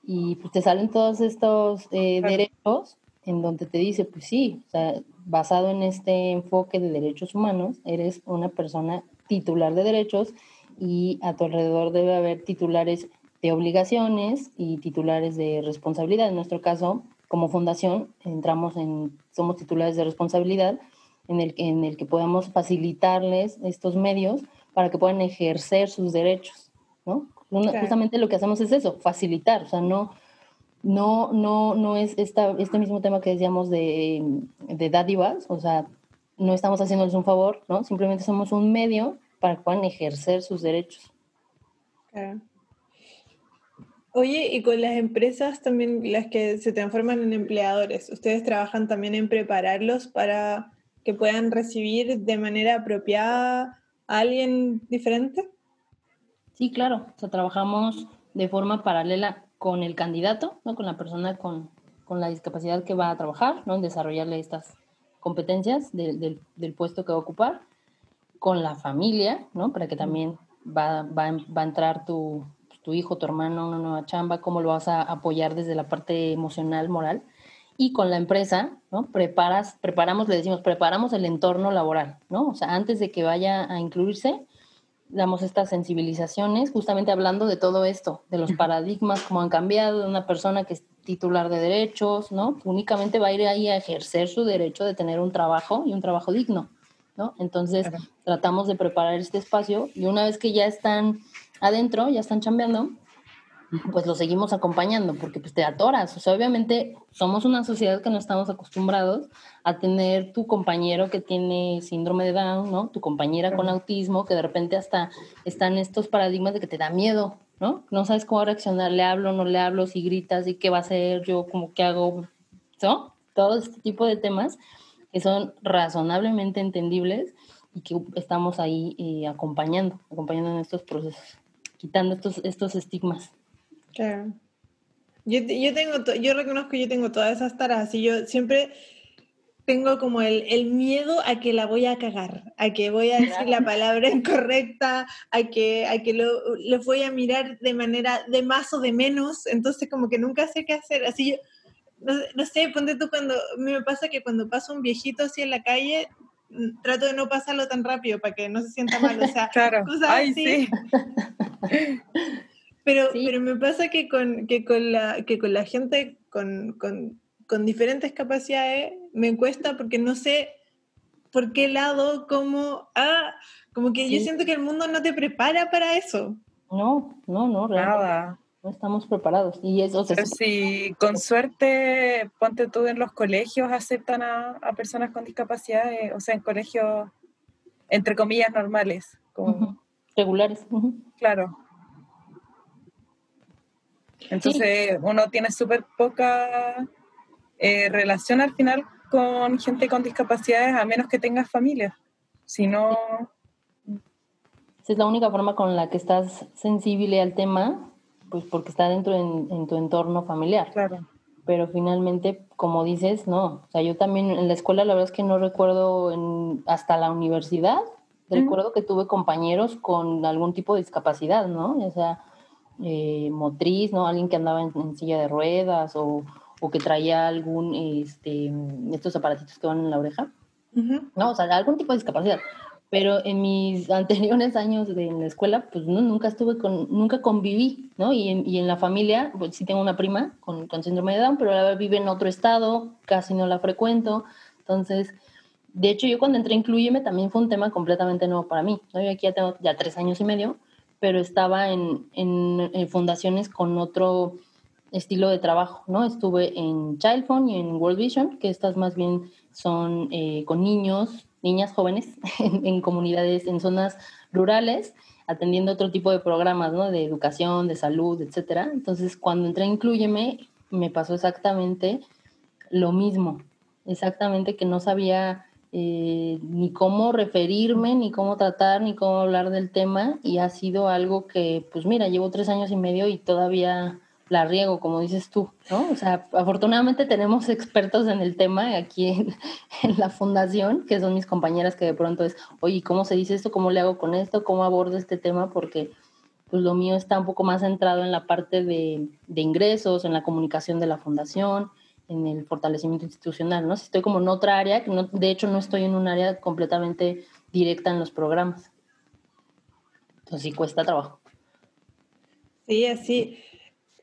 Speaker 5: Y pues te salen todos estos eh, derechos en donde te dice, pues sí, o sea, basado en este enfoque de derechos humanos, eres una persona titular de derechos y a tu alrededor debe haber titulares de obligaciones y titulares de responsabilidad. En nuestro caso, como fundación, entramos en, somos titulares de responsabilidad en el, que- en el que podamos facilitarles estos medios para que puedan ejercer sus derechos, ¿no? Una-
Speaker 3: Claro.
Speaker 5: Justamente lo que hacemos es eso, facilitar, o sea, no, no, no, no es esta, este mismo tema que decíamos de, de dádivas, o sea, no estamos haciéndoles un favor, ¿no? Simplemente somos un medio para que puedan ejercer sus derechos.
Speaker 3: Claro. Oye, y con las empresas también, las que se transforman en empleadores, ¿ustedes trabajan también en prepararlos para que puedan recibir de manera apropiada a alguien diferente?
Speaker 5: Sí, claro, trabajamos de forma paralela con el candidato, ¿no? Con la persona con, con la discapacidad que va a trabajar, ¿no? Desarrollarle estas competencias del- del puesto que va a ocupar, con la familia, ¿no? Para que también va, va, va a entrar tu, tu hijo, tu hermano, una nueva chamba, cómo lo vas a apoyar desde la parte emocional, moral. Y con la empresa, ¿no? Preparas, preparamos, le decimos, preparamos el entorno laboral, ¿no? O sea, antes de que vaya a incluirse, damos estas sensibilizaciones, justamente hablando de todo esto, de los paradigmas, cómo han cambiado, de una persona que es titular de derechos, ¿no? Únicamente va a ir ahí a ejercer su derecho de tener un trabajo y un trabajo digno, ¿no? Entonces,
Speaker 4: Claro.
Speaker 5: tratamos de preparar este espacio y una vez que ya están adentro, ya están chambeando, pues lo seguimos acompañando porque pues te atoras. O sea, obviamente somos una sociedad que no estamos acostumbrados a tener tu compañero que tiene síndrome de Down, ¿no? Tu compañera con autismo, que de repente hasta están estos paradigmas de que te da miedo, ¿no? No sabes cómo reaccionar, le hablo, no le hablo, si gritas y qué va a hacer, yo como que hago, ¿no? Todo este tipo de temas que son razonablemente entendibles y que estamos ahí eh, acompañando, acompañando en estos procesos, quitando estos, estos estigmas.
Speaker 3: Claro. Yo, yo tengo, yo reconozco que yo tengo todas esas taras y yo siempre tengo como el, el miedo a que la voy a cagar, a que voy a decir la palabra incorrecta, a que, a que lo, lo voy a mirar de manera de más o de menos, entonces como que nunca sé qué hacer. Así yo, no, no sé, ponte tú cuando, me pasa que cuando pasa un viejito así en la calle, mm, trato de no pasarlo tan rápido para que no se sienta mal, o sea,
Speaker 4: Claro.
Speaker 3: cosas
Speaker 4: Ay,
Speaker 3: así.
Speaker 4: sí.
Speaker 3: Pero,
Speaker 5: Sí.
Speaker 3: pero me pasa que con, que con, la, que con la gente con, con, con diferentes capacidades me cuesta porque no sé por qué lado, cómo, ah, como que yo siento que el mundo no te prepara para eso.
Speaker 5: No, no, no, realmente
Speaker 4: Nada.
Speaker 5: no estamos preparados. Y eso,
Speaker 4: Pero si con suerte, ponte tú en los colegios, aceptan a, a personas con discapacidad, eh, o sea, en colegios, entre comillas, normales. Como,
Speaker 5: regulares.
Speaker 4: Claro. Entonces, uno tiene súper poca eh, relación al final con gente con discapacidades, a menos que tengas familia. Si no,
Speaker 5: Esa es la única forma con la que estás sensible al tema, pues porque está dentro en, en tu entorno familiar.
Speaker 4: claro.
Speaker 5: Pero finalmente, como dices, no. O sea, yo también en la escuela la verdad es que no recuerdo en, hasta la universidad Recuerdo que tuve compañeros con algún tipo de discapacidad, ¿no? O sea, eh, motriz, ¿no? Alguien que andaba en, silla de ruedas o, o, que traía algún, este, estos aparatitos que van en la oreja. No, o sea, algún tipo de discapacidad. Pero en mis anteriores años de, en la escuela, pues no, nunca estuve con, nunca conviví, ¿no? Y en, y en la familia, pues sí tengo una prima con, con síndrome de Down, pero ella vive en otro estado, casi no la frecuento. Entonces, de hecho, yo cuando entré en Incluyeme también fue un tema completamente nuevo para mí. ¿no? Yo aquí ya tengo ya tres años y medio pero estaba en, en, fundaciones con otro estilo de trabajo, ¿no? Estuve en Child Phone y en World Vision, que estas más bien son eh, con niños, niñas jóvenes, en, comunidades, en zonas rurales, atendiendo otro tipo de programas, ¿no? De educación, de salud, etcétera. Entonces, cuando entré a Incluyeme, me pasó exactamente lo mismo, exactamente que no sabía eh, ni cómo referirme, ni cómo tratar, ni cómo hablar del tema y ha sido algo que, pues mira, llevo tres años y medio y todavía la riego, como dices tú, ¿no? O sea, afortunadamente tenemos expertos en el tema aquí en, la fundación, que son mis compañeras que de pronto es, oye, ¿cómo se dice esto? ¿Cómo le hago con esto? ¿Cómo abordo este tema? Porque pues lo mío está un poco más centrado en la parte de, de ingresos, en la comunicación de la fundación, en el fortalecimiento institucional, ¿no? Si estoy como en otra área, no, de hecho no estoy en un área completamente directa en los programas. Entonces sí cuesta trabajo.
Speaker 3: Sí, así.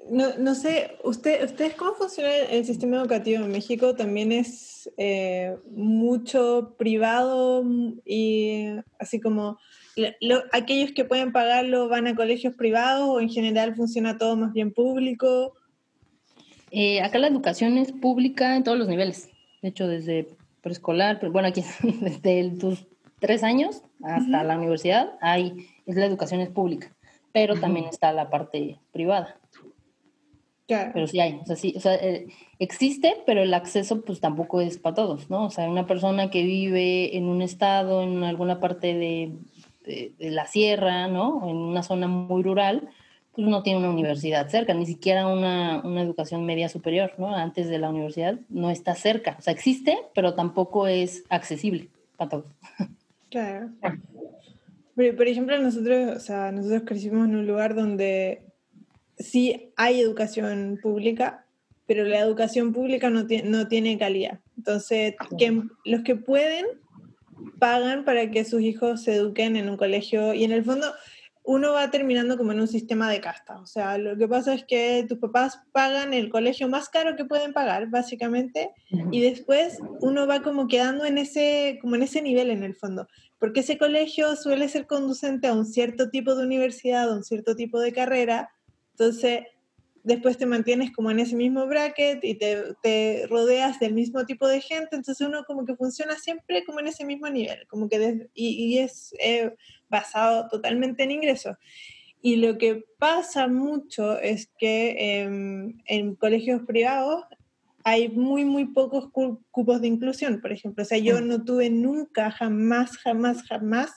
Speaker 3: No, no sé, usted, ¿ustedes cómo funciona el sistema educativo en México? ¿También es eh, mucho privado y así como aquellos que pueden pagarlo van a colegios privados o en general funciona todo más bien público?
Speaker 5: Eh, acá la educación es pública en todos los niveles. De hecho, desde preescolar, bueno, aquí desde tus tres años hasta la universidad, hay, es la educación es pública, pero también está la parte privada. Pero sí hay, o sea, sí, o sea, eh, existe, pero el acceso pues tampoco es para todos, ¿no? O sea, una persona que vive en un estado, en alguna parte de, de la sierra, ¿no? En una zona muy rural, pues no tiene una universidad cerca, ni siquiera una, una, educación media superior, ¿no? Antes de la universidad no está cerca. O sea, existe, pero tampoco es accesible para todos.
Speaker 3: Claro. Pero, por ejemplo, nosotros, o sea, nosotros crecimos en un lugar donde sí hay educación pública, pero la educación pública no, tiene, no tiene calidad. Entonces, que, los que pueden pagan para que sus hijos se eduquen en un colegio y en el fondo uno va terminando como en un sistema de casta. O sea, lo que pasa es que tus papás pagan el colegio más caro que pueden pagar, básicamente, y después uno va como quedando en ese, como en ese nivel en el fondo, porque ese colegio suele ser conducente a un cierto tipo de universidad, a un cierto tipo de carrera, entonces después te mantienes como en ese mismo bracket y te, rodeas del mismo tipo de gente, entonces uno como que funciona siempre como en ese mismo nivel, como que y, es eh, basado totalmente en ingresos. Y lo que pasa mucho es que em, en colegios privados hay muy, muy pocos cupos de inclusión, por ejemplo. O sea, yo mm. no tuve nunca, jamás, jamás, jamás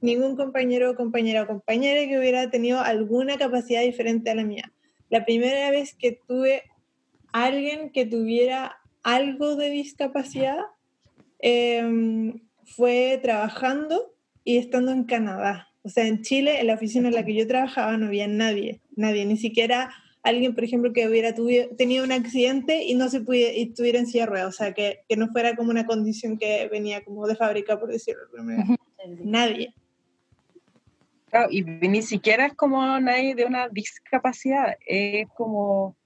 Speaker 3: ningún compañero, o compañera o compañera que hubiera tenido alguna capacidad diferente a la mía la primera vez que tuve alguien que tuviera algo de discapacidad em, fue trabajando y estando en Canadá. O sea, en Chile, en la oficina en la que yo trabajaba, no había nadie, nadie, ni siquiera alguien, por ejemplo, que hubiera tenido un accidente y no se pudiera, y estuviera en silla de ruedas, o sea, que, que, no fuera como una condición que venía como de fábrica, por decirlo. Nadie
Speaker 4: y ni siquiera es como nadie de una discapacidad, es como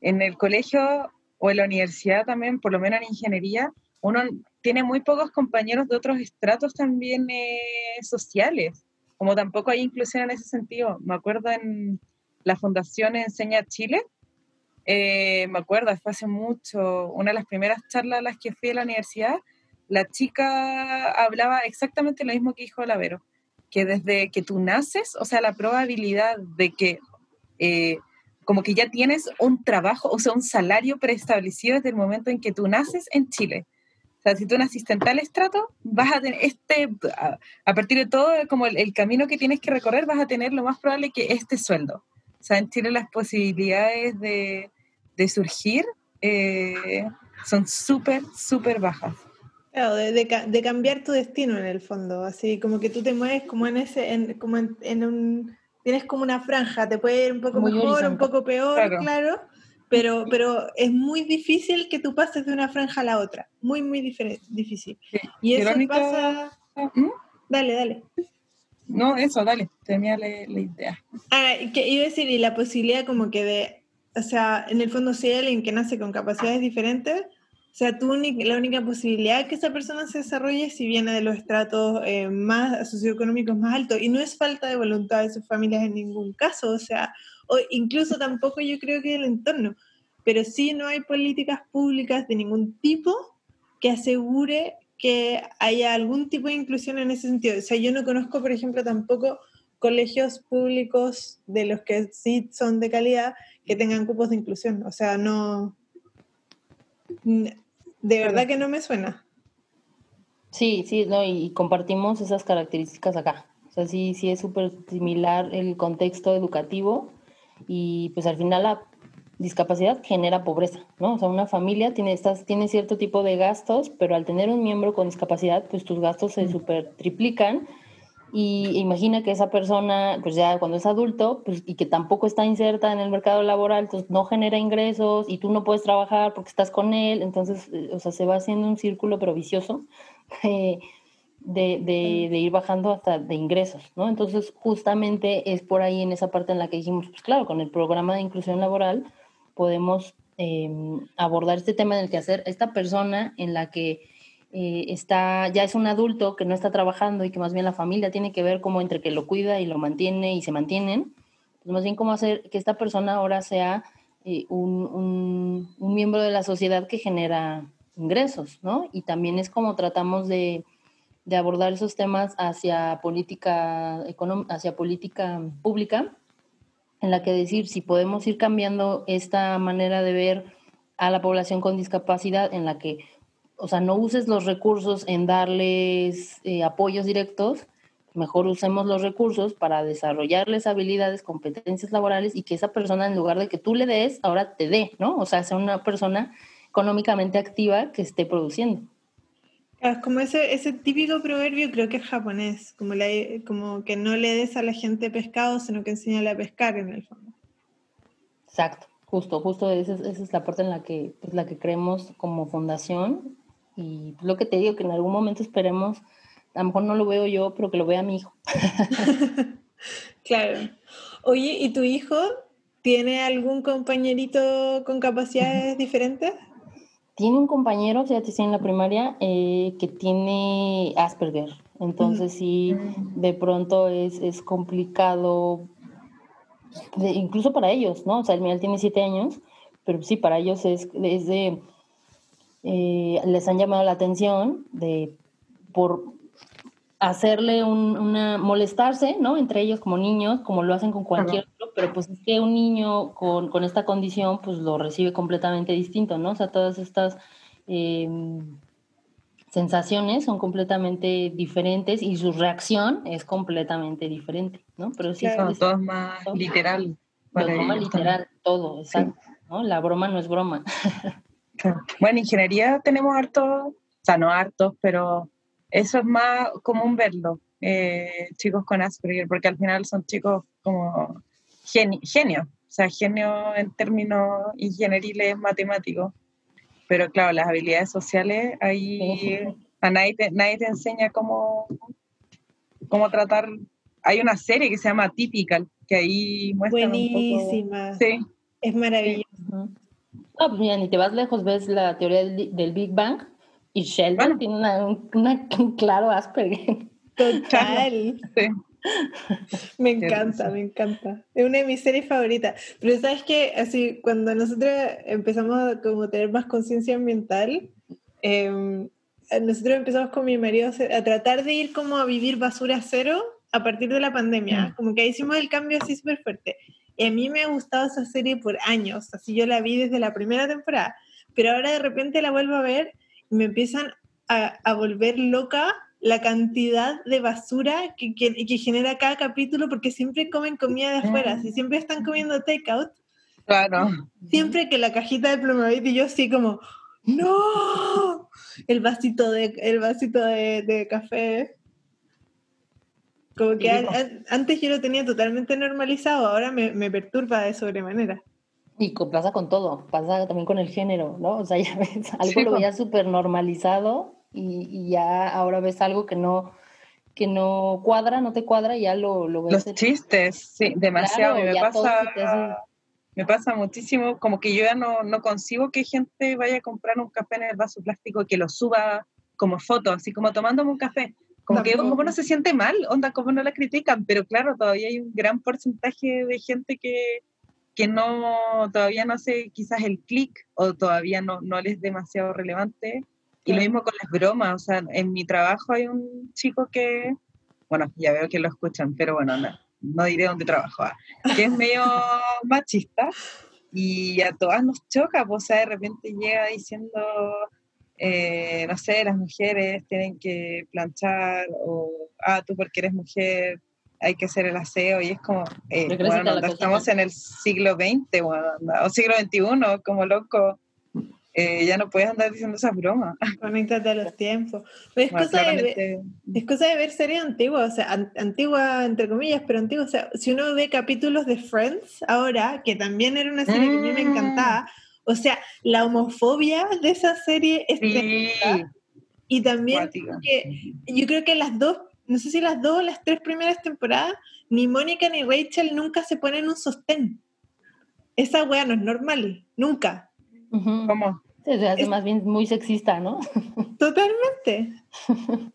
Speaker 4: en el colegio o en la universidad también, por lo menos en ingeniería, uno tiene muy pocos compañeros de otros estratos también eh, sociales, como tampoco hay inclusión en ese sentido. Me acuerdo en la Fundación Enseña Chile, eh, me acuerdo, fue hace mucho, una de las primeras charlas a las que fui a la universidad, la chica hablaba exactamente lo mismo que dijo Lavero que desde que tú naces, o sea, la probabilidad de que eh, como que ya tienes un trabajo, o sea, un salario preestablecido desde el momento en que tú naces en Chile. O sea, si tú naciste en tal estrato, vas a tener este, a, partir de todo como el, camino que tienes que recorrer, vas a tener lo más probable que este sueldo. O sea, en Chile las posibilidades de, de surgir eh, son súper, súper bajas.
Speaker 3: Claro, de, de de cambiar tu destino en el fondo, así como que tú te mueves como en ese, en, como en, en un, tienes como una franja, te puede ir un poco
Speaker 5: Muy
Speaker 3: mejor, un poco peor,
Speaker 4: Claro.
Speaker 3: claro, pero, pero es muy difícil que tú pases de una franja a la otra, muy, muy difícil.
Speaker 4: Sí.
Speaker 3: Y eso
Speaker 4: Verónica-
Speaker 3: pasa,
Speaker 4: ¿Mm?
Speaker 3: dale, dale.
Speaker 4: No, eso, dale, tenía la, la idea.
Speaker 3: Ah, y que iba a decir, y la posibilidad como que de, o sea, en el fondo si hay alguien que nace con capacidades diferentes, sea, tú la única posibilidad que esa persona se desarrolle es si viene de los estratos eh, más socioeconómicos más altos, y no es falta de voluntad de sus familias en ningún caso, o sea, o incluso tampoco yo creo que el entorno, pero sí no hay políticas públicas de ningún tipo que asegure que haya algún tipo de inclusión en ese sentido. O sea, yo no conozco, por ejemplo, tampoco colegios públicos de los que sí son de calidad que tengan cupos de inclusión. O sea, no... De verdad que no me suena.
Speaker 5: Sí, sí, no, y compartimos esas características acá. O sea, sí, sí es súper similar el contexto educativo y pues al final la discapacidad genera pobreza, ¿no? O sea, una familia tiene, estas, tiene cierto tipo de gastos, pero al tener un miembro con discapacidad, pues tus gastos se super triplican y imagina que esa persona, pues ya cuando es adulto, pues y que tampoco está inserta en el mercado laboral, entonces no genera ingresos y tú no puedes trabajar porque estás con él, entonces, eh, o sea, se va haciendo un círculo pero vicioso de, de, ir bajando hasta de ingresos, ¿no? Entonces, justamente es por ahí en esa parte en la que dijimos, pues claro, con el programa de inclusión laboral podemos eh, abordar este tema del quehacer, esta persona en la que eh, está, ya es un adulto que no está trabajando y que más bien la familia tiene que ver como entre que lo cuida y lo mantiene y se mantienen, pues más bien cómo hacer que esta persona ahora sea eh, un, miembro de la sociedad que genera ingresos, ¿no? Y también es como tratamos de, de abordar esos temas hacia política, hacia política pública, en la que decir si podemos ir cambiando esta manera de ver a la población con discapacidad, en la que o sea, no uses los recursos en darles eh, apoyos directos, mejor usemos los recursos para desarrollarles habilidades, competencias laborales y que esa persona, en lugar de que tú le des, ahora te dé, ¿no? O sea, sea una persona económicamente activa que esté produciendo.
Speaker 3: Es como ese, ese típico proverbio, creo que es japonés, como, la, como que no le des a la gente pescado, sino que enseñale a pescar en el fondo.
Speaker 5: Exacto, justo, justo esa es, esa es la parte en la que, pues, la que creemos como fundación y lo que te digo, que en algún momento esperemos, a lo mejor no lo veo yo, pero que lo vea mi hijo.
Speaker 3: claro. Oye, ¿y tu hijo tiene algún compañerito con capacidades diferentes?
Speaker 5: Tiene un compañero, fíjate, sí, en la primaria, eh, que tiene Asperger. Entonces sí, de pronto es, es complicado, de, incluso para ellos, ¿no? O sea, el mío tiene siete años, pero sí, para ellos es, es de eh, les han llamado la atención de por hacerle un, una molestarse, ¿no? Entre ellos como niños, como lo hacen con cualquier otro, pero pues es que un niño con, con, esta condición pues lo recibe completamente distinto, ¿no? O sea, todas estas eh, sensaciones son completamente diferentes y su reacción es completamente diferente, ¿no?
Speaker 4: Pero sí claro, es, todo más literal.
Speaker 5: Lo toma literal, también. todo, exacto, sí. ¿no? La broma no es broma.
Speaker 4: Bueno, ingeniería tenemos hartos, o sea, no hartos, pero eso es más común verlo, eh, chicos con Asperger, porque al final son chicos como geni genios, o sea, genio en términos ingenieriles, matemáticos, pero claro, las habilidades sociales, ahí a nadie te, nadie te enseña cómo, cómo tratar, hay una serie que se llama Typical, que ahí muestra
Speaker 3: Buenísima.
Speaker 4: Un poco, sí.
Speaker 3: Es maravilloso.
Speaker 5: No, pues mira, ni te vas lejos, ves la teoría del, del Big Bang y Sheldon bueno. tiene una, una, un claro Asperger.
Speaker 3: Total. Sí. Me encanta, me encanta. Es una de mis series favoritas. Pero sabes que así cuando nosotros empezamos a como tener más conciencia ambiental, eh, nosotros empezamos con mi marido a tratar de ir como a vivir basura cero a partir de la pandemia. Como que hicimos el cambio así súper fuerte. Y a mí me ha gustado esa serie por años, así yo la vi desde la primera temporada, pero ahora de repente la vuelvo a ver y me empiezan a, a volver loca la cantidad de basura que, que, que, genera cada capítulo porque siempre comen comida de afuera, si siempre están comiendo takeout.
Speaker 4: Claro.
Speaker 3: Siempre que la cajita de Plumavit y yo así como, no, el vasito de, el vasito de, de café. Como que an- an- antes yo lo tenía totalmente normalizado, ahora me, me perturba de sobremanera.
Speaker 5: Y pasa con todo, pasa también con el género, ¿no? O sea, ya ves, algo
Speaker 4: Sí,
Speaker 5: lo veías súper normalizado y, y ya ahora ves algo que no, que no cuadra, no te cuadra y ya lo, lo ves.
Speaker 4: Los
Speaker 5: en-
Speaker 4: chistes, sí, demasiado.
Speaker 5: Claro,
Speaker 4: me pasa, me pasa muchísimo, como que yo ya no, no concibo que gente vaya a comprar un café en el vaso plástico y que lo suba como foto, así como tomándome un café. Como que como no se siente mal, onda, como no la critican, pero claro, todavía hay un gran porcentaje de gente que, que no, todavía no hace quizás el clic o todavía no, no les es demasiado relevante. Y lo mismo con las bromas, o sea, en mi trabajo hay un chico que, bueno, ya veo que lo escuchan, pero bueno, no, no diré dónde trabajo, ah, que es medio machista y a todas nos choca, pues, o sea, de repente llega diciendo, eh, no sé, las mujeres tienen que planchar o, ah, tú porque eres mujer hay que hacer el aseo y es como, eh, bueno, onda, estamos en el siglo XX bueno, onda, o siglo XXI, como loco. Eh, ya no puedes andar diciendo esas bromas.
Speaker 3: Conéctate a los tiempos. Es,
Speaker 4: Bueno,
Speaker 3: cosa de ver, es cosa de ver series antiguas, o sea, an- antigua entre comillas, pero antigua. O sea, si uno ve capítulos de Friends ahora, que también era una serie que a mí me
Speaker 4: Mm.
Speaker 3: encantaba, o sea, la homofobia de esa serie es
Speaker 4: Sí,
Speaker 3: tremenda. Y también que yo creo que las dos, no sé si las dos o las tres primeras temporadas, ni Mónica ni Rachel nunca se ponen un sostén. Esa wea no es normal, nunca.
Speaker 4: ¿Cómo?
Speaker 5: Se hace
Speaker 3: Es-
Speaker 5: más bien muy sexista, ¿no?
Speaker 3: Totalmente.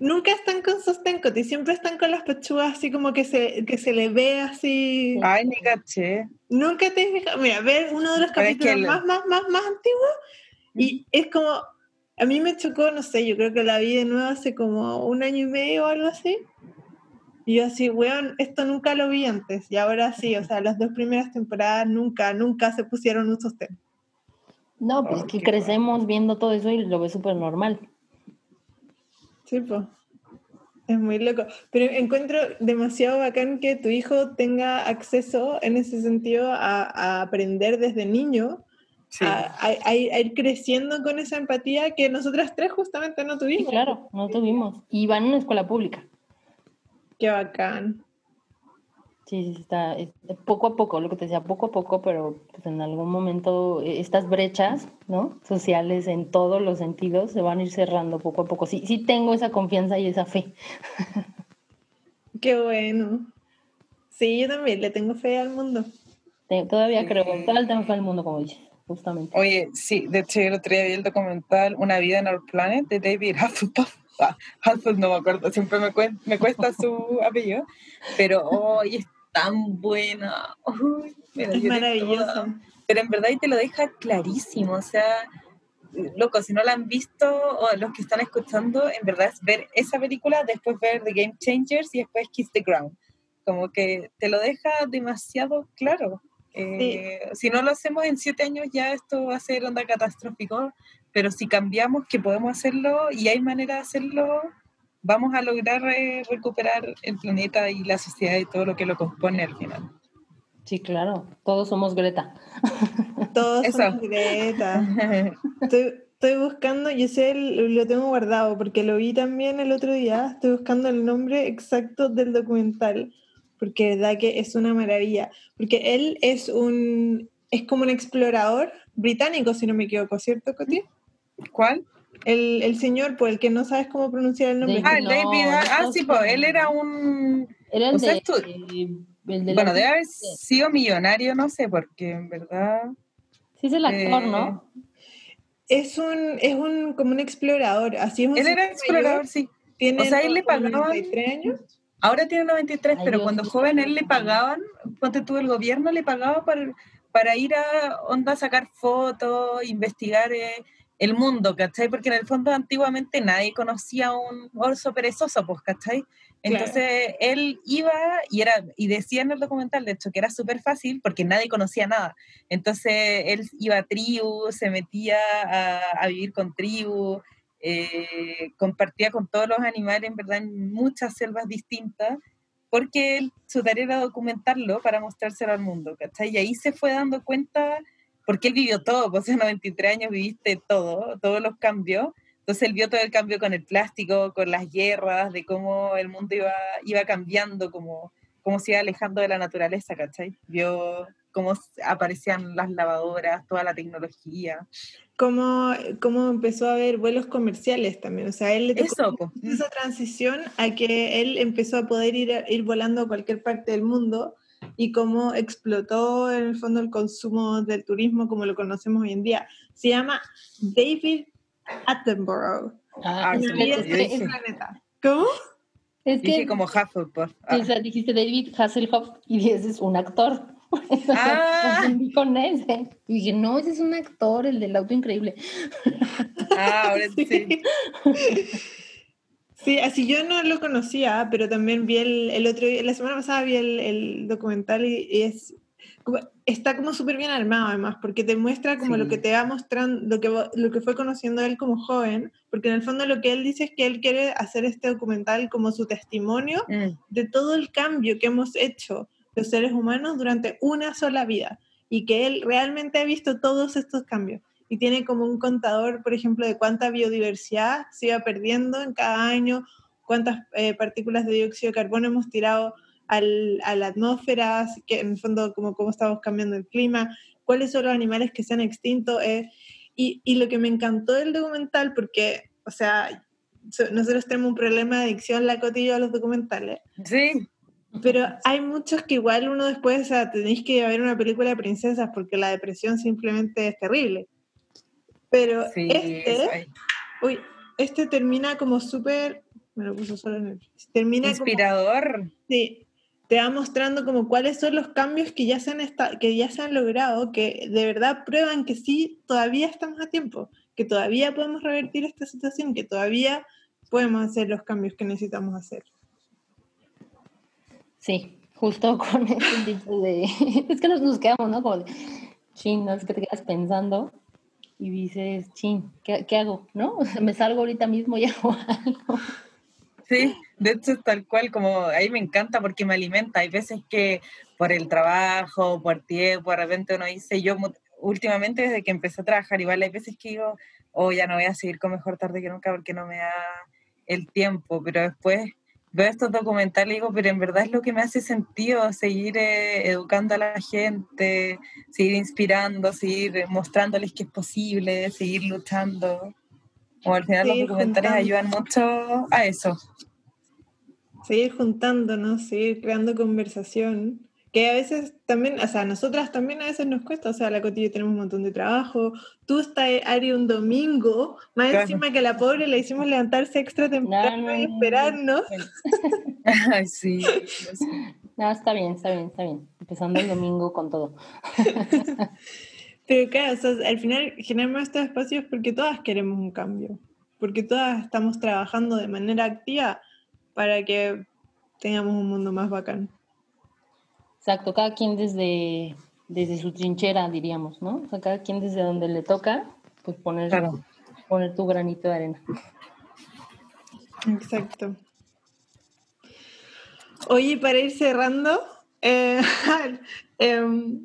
Speaker 3: nunca están con sostén, Coti, siempre están con las pechugas así como que se, que se le ve así.
Speaker 4: Ay, ni caché.
Speaker 3: Nunca te fijado. Mira, ver uno de los
Speaker 4: es que
Speaker 3: capítulos
Speaker 4: el-
Speaker 3: más, más, más, más antiguos y es como, a mí me chocó, no sé, yo creo que la vi de nuevo hace como un año y medio o algo así. Y yo así, weón, esto nunca lo vi antes. Y ahora sí, o sea, las dos primeras temporadas nunca, nunca se pusieron un sostén.
Speaker 5: No, pues
Speaker 4: Oh,
Speaker 5: que
Speaker 4: qué
Speaker 5: crecemos viendo todo eso y lo ves súper normal.
Speaker 3: Sí, pues. Es muy loco. Pero encuentro demasiado bacán que tu hijo tenga acceso en ese sentido a, a aprender desde niño,
Speaker 4: Sí.
Speaker 3: a, a- a ir, creciendo con esa empatía que nosotras tres justamente no
Speaker 5: Sí,
Speaker 3: tuvimos.
Speaker 5: claro, no tuvimos. Y van a una escuela pública.
Speaker 3: Qué bacán.
Speaker 5: Sí, sí, está es- poco a poco, lo que te decía, poco a poco, pero pues, en algún momento eh, estas brechas, ¿no? Sociales en todos los sentidos se van a ir cerrando poco a poco. Sí, sí tengo esa confianza y esa fe.
Speaker 3: Qué bueno. Sí, yo también le tengo fe al mundo.
Speaker 5: Todavía
Speaker 4: Sí.
Speaker 5: creo, total tengo fe al mundo, como dices, justamente.
Speaker 4: Oye, sí, de hecho, el otro día vi el documental Una vida en Our Planet de David Hasselhoff. Ah, Hasselhoff no me acuerdo, siempre me, cuen- me cuesta su apellido, pero hoy es tan buena. Uy, mira,
Speaker 3: Es
Speaker 4: toda. Pero en verdad y te lo deja clarísimo, o sea, loco, si no la han visto o los que están escuchando, en verdad es ver esa película, después ver The Game Changers y después Kiss the Ground. Como que te lo deja demasiado claro. Eh, Si no lo hacemos en siete años ya esto va a ser onda catastrófico, pero si cambiamos que podemos hacerlo y hay manera de hacerlo, vamos a lograr eh, recuperar el planeta y la sociedad y todo lo que lo compone al final.
Speaker 5: Sí, claro, todos somos Greta.
Speaker 3: Todos
Speaker 4: Eso.
Speaker 3: son Greta. Estoy, estoy buscando, yo sé, lo tengo guardado porque lo vi también el otro día. Estoy buscando el nombre exacto del documental porque verdad que es una maravilla. Porque él es un, es como un explorador británico, si no me equivoco, ¿cierto, Coti?
Speaker 4: ¿Cuál?
Speaker 3: El, el señor, por el que no sabes cómo pronunciar el nombre.
Speaker 4: Ah, el
Speaker 5: No,
Speaker 4: David.
Speaker 5: no
Speaker 4: Ah,
Speaker 5: estás
Speaker 4: sí, pues él era un.
Speaker 5: Era el
Speaker 4: O sea,
Speaker 5: de,
Speaker 4: esto-
Speaker 5: eh, el de
Speaker 4: Bueno, debe haber sido millonario, no sé, porque en verdad.
Speaker 5: Sí, es el actor,
Speaker 4: eh,
Speaker 5: ¿no?
Speaker 3: Es un, es un, como un explorador, así es un
Speaker 4: Él era explorador,
Speaker 3: mayor,
Speaker 4: sí.
Speaker 3: tiene
Speaker 4: O sea, él le pagaban-
Speaker 3: 93 años.
Speaker 4: Ahora tiene 93,
Speaker 5: Ay,
Speaker 4: pero
Speaker 5: Dios
Speaker 4: cuando joven él le pagaban, ponte tú, el gobierno le pagaba para, para ir a onda a sacar fotos, investigar eh, el mundo, ¿cachai? Porque en el fondo antiguamente nadie conocía a un oso perezoso, pues, ¿cachai? Entonces él iba y era y decía en el documental, de hecho, que era súper fácil porque nadie conocía nada. Entonces él iba a tribus, se metía a, a vivir con tribus, eh, compartía con todos los animales, en verdad, en muchas selvas distintas, porque él- su tarea era documentarlo para mostrárselo al mundo, ¿cachai? Y ahí se fue dando cuenta, porque él vivió todo, pues en 93 años viviste todo, todos los cambios. Entonces él vio todo el cambio con el plástico, con las guerras, de cómo el mundo iba, iba cambiando, cómo, cómo se iba alejando de la naturaleza, ¿cachai? Vio cómo aparecían las lavadoras, toda la tecnología.
Speaker 3: Cómo, cómo empezó a haber vuelos comerciales también. O sea, él le tocó esa transición a que él empezó a poder ir, ir volando a cualquier parte del mundo y cómo explotó en el fondo el consumo del turismo como lo conocemos hoy en día. Se llama David Attenborough.
Speaker 5: Ah,
Speaker 3: en
Speaker 5: es,
Speaker 3: planeta. ¿Cómo?
Speaker 5: Es que
Speaker 4: Dije como Hufflepuff. Ah.
Speaker 5: O sea, dijiste David Hasselhoff y ese es un actor.
Speaker 4: Ah.
Speaker 5: con ese. Y dije, no, ese es un actor, el del auto increíble.
Speaker 4: Ah, ahora sí.
Speaker 3: Sí, así yo no lo conocía, pero también vi el, el otro día, la semana pasada vi el, el documental y, es está como súper bien armado además, porque te muestra como lo que te va mostrando, lo que, lo que fue conociendo él como joven, porque en el fondo lo que él dice es que él quiere hacer este documental como su testimonio
Speaker 4: Mm.
Speaker 3: de todo el cambio que hemos hecho los seres humanos durante una sola vida y que él realmente ha visto todos estos cambios y tiene como un contador, por ejemplo, de cuánta biodiversidad se iba perdiendo en cada año, cuántas eh, partículas de dióxido de carbono hemos tirado al, a la atmósfera, que en el fondo cómo, cómo estamos cambiando el clima, cuáles son los animales que se han extinto. eh, y, y lo que me encantó del documental, porque, o sea, so- nosotros tenemos un problema de adicción, la cotilla a los documentales,
Speaker 4: Sí,
Speaker 3: pero hay muchos que igual uno después, o sea, tenéis que ver una película de princesas porque la depresión simplemente es terrible. Pero
Speaker 4: sí.
Speaker 3: este, uy, este termina como súper, me lo puso solo en el, termina como,
Speaker 4: Inspirador.
Speaker 3: sí, te va mostrando como cuáles son los cambios que ya se han esta- que ya se han logrado, que de verdad prueban que sí, todavía estamos a tiempo, que todavía podemos revertir esta situación, que todavía podemos hacer los cambios que necesitamos hacer.
Speaker 5: Sí, justo con ese tipo de... Es que nos, nos quedamos, ¿no? Como de, chin, ¿no? Es que te quedas pensando y dices, chin, ¿qué, qué hago? ¿No? O sea, me salgo ahorita mismo y hago algo.
Speaker 4: Sí, de hecho es tal cual, como ahí me encanta porque me alimenta. Hay veces que por el trabajo, por tiempo, de repente uno dice, yo últimamente desde que empecé a trabajar, igual hay veces que digo, oh, ya no voy a seguir con mejor tarde que nunca porque no me da el tiempo, pero después veo estos documentales y digo, pero en verdad es lo que me hace sentido, seguir eh, educando a la gente, seguir inspirando, seguir mostrándoles que es posible, seguir luchando. Como al final
Speaker 3: Seguir
Speaker 4: los documentales
Speaker 3: juntando.
Speaker 4: ayudan mucho a eso.
Speaker 3: seguir juntándonos, seguir creando conversación, que a veces también, o sea, a nosotras también a veces nos cuesta, o sea, la cotilla tenemos un montón de trabajo, tú estás, Ari, un domingo, más
Speaker 4: Claro.
Speaker 3: encima que a la pobre le hicimos levantarse extra temprano
Speaker 5: no,
Speaker 3: y
Speaker 5: no,
Speaker 3: esperarnos.
Speaker 4: Ay, sí.
Speaker 5: No, está bien, está bien, está bien. Empezando el domingo con todo.
Speaker 3: Pero claro, o sea, al final generamos estos espacios porque todas queremos un cambio, porque todas estamos trabajando de manera activa para que tengamos un mundo más bacán.
Speaker 5: Exacto, cada quien desde, desde su trinchera, diríamos, ¿no? O sea, cada quien desde donde le toca, pues poner,
Speaker 4: Claro.
Speaker 5: poner tu granito de arena.
Speaker 3: Exacto. Oye, para ir cerrando, eh, em,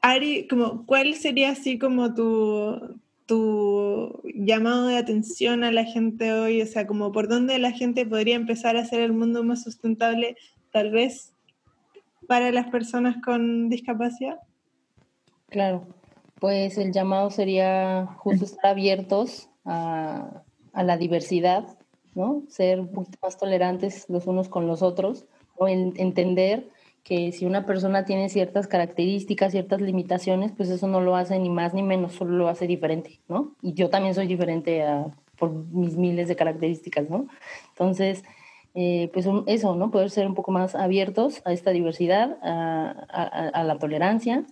Speaker 3: Ari, como, ¿cuál sería así como tu, tu llamado de atención a la gente hoy? O sea, como por dónde la gente podría empezar a hacer el mundo más sustentable, tal vez para las personas con discapacidad.
Speaker 5: Claro, pues el llamado sería justo estar abiertos a, a la diversidad, ¿no? Ser un poquito más tolerantes los unos con los otros, o en- entender que si una persona tiene ciertas características, ciertas limitaciones, pues eso no lo hace ni más ni menos, solo lo hace diferente, ¿no? Y yo también soy diferente por mis miles de características, ¿no? Entonces, eh, pues eso, ¿no? Poder ser un poco más abiertos a esta diversidad, a, a- a la tolerancia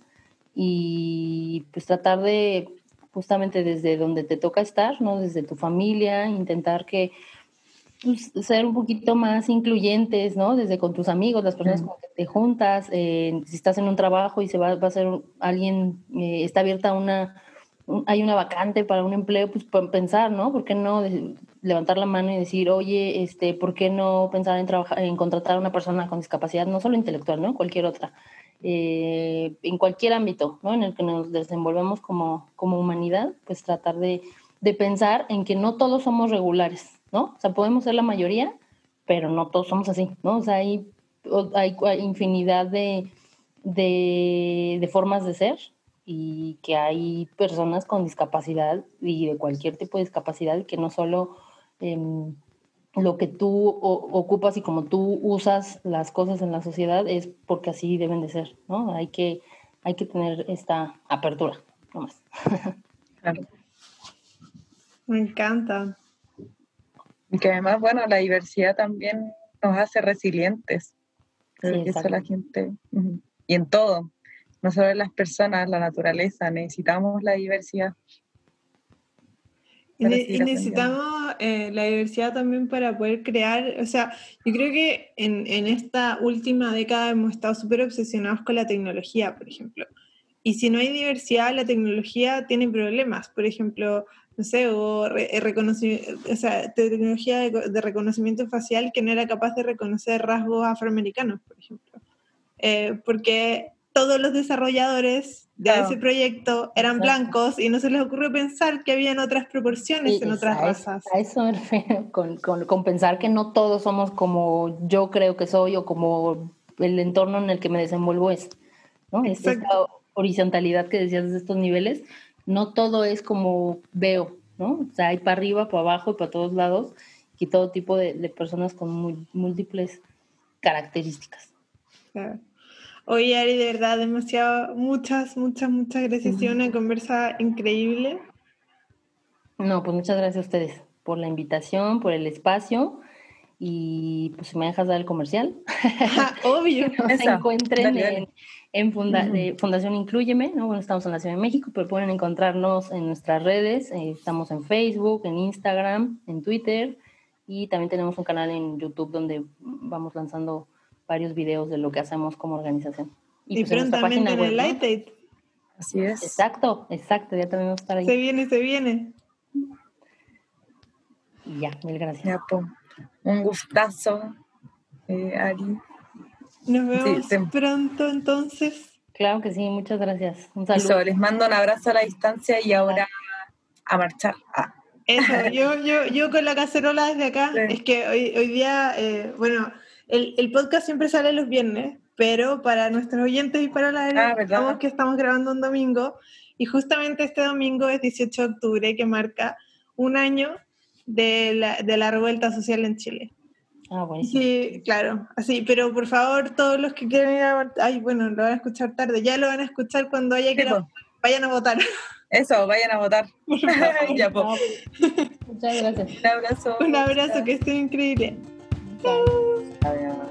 Speaker 5: y pues tratar de justamente desde donde te toca estar, ¿no? Desde tu familia, intentar que pues, ser un poquito más incluyentes, ¿no? Desde con tus amigos, las personas con que te juntas, eh, si estás en un trabajo y se va, va a ser alguien, eh, está abierta una, un- hay una vacante para un empleo, pues pensar, ¿no? ¿Por qué no levantar la mano y decir, oye, este, ¿por qué no pensar en trabajar, en contratar a una persona con discapacidad, no solo intelectual, ¿no? Cualquier otra. eh, en cualquier ámbito ¿no? en el que nos desenvolvemos como, como humanidad, pues tratar de, de, pensar en que no todos somos regulares, ¿no? O sea, podemos ser la mayoría, pero no todos somos así, ¿no? O sea, hay, hay, infinidad de, de, de formas de ser y que hay personas con discapacidad y de cualquier tipo de discapacidad que no solo eh, lo que tú ocupas y como tú usas las cosas en la sociedad es porque así deben de ser, ¿no? Hay que, hay que tener esta apertura, nomás.
Speaker 3: Claro. Me encanta.
Speaker 4: Y que además, bueno, la diversidad también nos hace resilientes. Sí, eso la gente. Y en todo, no solo en las personas, la naturaleza, necesitamos la diversidad.
Speaker 3: Y, necesitamos eh, la diversidad también para poder crear, o sea, yo creo que en, en esta última década hemos estado súper obsesionados con la tecnología, por ejemplo. Y si no hay diversidad, la tecnología tiene problemas. Por ejemplo, no sé, o, eh, o sea, tecnología de, de, reconocimiento facial que no era capaz de reconocer rasgos afroamericanos, por ejemplo. Eh, porque todos los desarrolladores de ese proyecto eran blancos y no se les ocurrió pensar que habían otras proporciones en otras razas.
Speaker 5: A eso me refiero, con, con, pensar que no todos somos como yo creo que soy o como el entorno en el que me desenvuelvo es. ¿no? Esta horizontalidad que decías de estos niveles, no todo es como veo, ¿no? O sea, hay para arriba, para abajo y para todos lados y todo tipo de, de personas con múltiples características.
Speaker 3: Claro. Oye, Ari, de verdad, demasiado, muchas, muchas, muchas gracias. Ha sido una conversa increíble.
Speaker 5: No, pues muchas gracias a ustedes por la invitación, por el espacio. Y pues si me dejas dar el comercial.
Speaker 3: Obvio.
Speaker 5: se encuentren en, Fundación Incluyeme, ¿no? Bueno, estamos en la Ciudad de México, pero pueden encontrarnos en nuestras redes. Eh, estamos en Facebook, en Instagram, en Twitter y también tenemos un canal en YouTube donde vamos lanzando varios videos de lo que hacemos como organización.
Speaker 3: Y, pues prontamente en, el Light
Speaker 4: Así es.
Speaker 5: Exacto, exacto, ya también vamos a estar ahí.
Speaker 3: Se viene, se viene.
Speaker 5: Y ya, mil gracias.
Speaker 4: un gustazo, eh, Ari.
Speaker 3: Nos vemos pronto entonces.
Speaker 5: Claro que sí, muchas gracias. Un saludo.
Speaker 4: les mando un abrazo a la distancia y ahora a marchar. Ah.
Speaker 3: Eso, yo, yo, yo con la cacerola desde acá. Es que hoy, hoy día, eh, bueno, el, el, podcast siempre sale los viernes, pero para nuestros oyentes y para la ah, que estamos grabando un domingo y justamente este domingo es 18 de octubre que marca un año de la, de la revuelta social en Chile.
Speaker 5: Ah, bueno.
Speaker 3: Sí, claro, así, pero por favor, todos los que quieran ir a ay, bueno, lo van a escuchar tarde, ya lo van a escuchar cuando haya que vayan a votar.
Speaker 4: Eso, vayan a votar.
Speaker 5: ya, Muchas gracias.
Speaker 4: Un abrazo.
Speaker 3: Un abrazo, que esté increíble.
Speaker 5: Chao. 哎呀。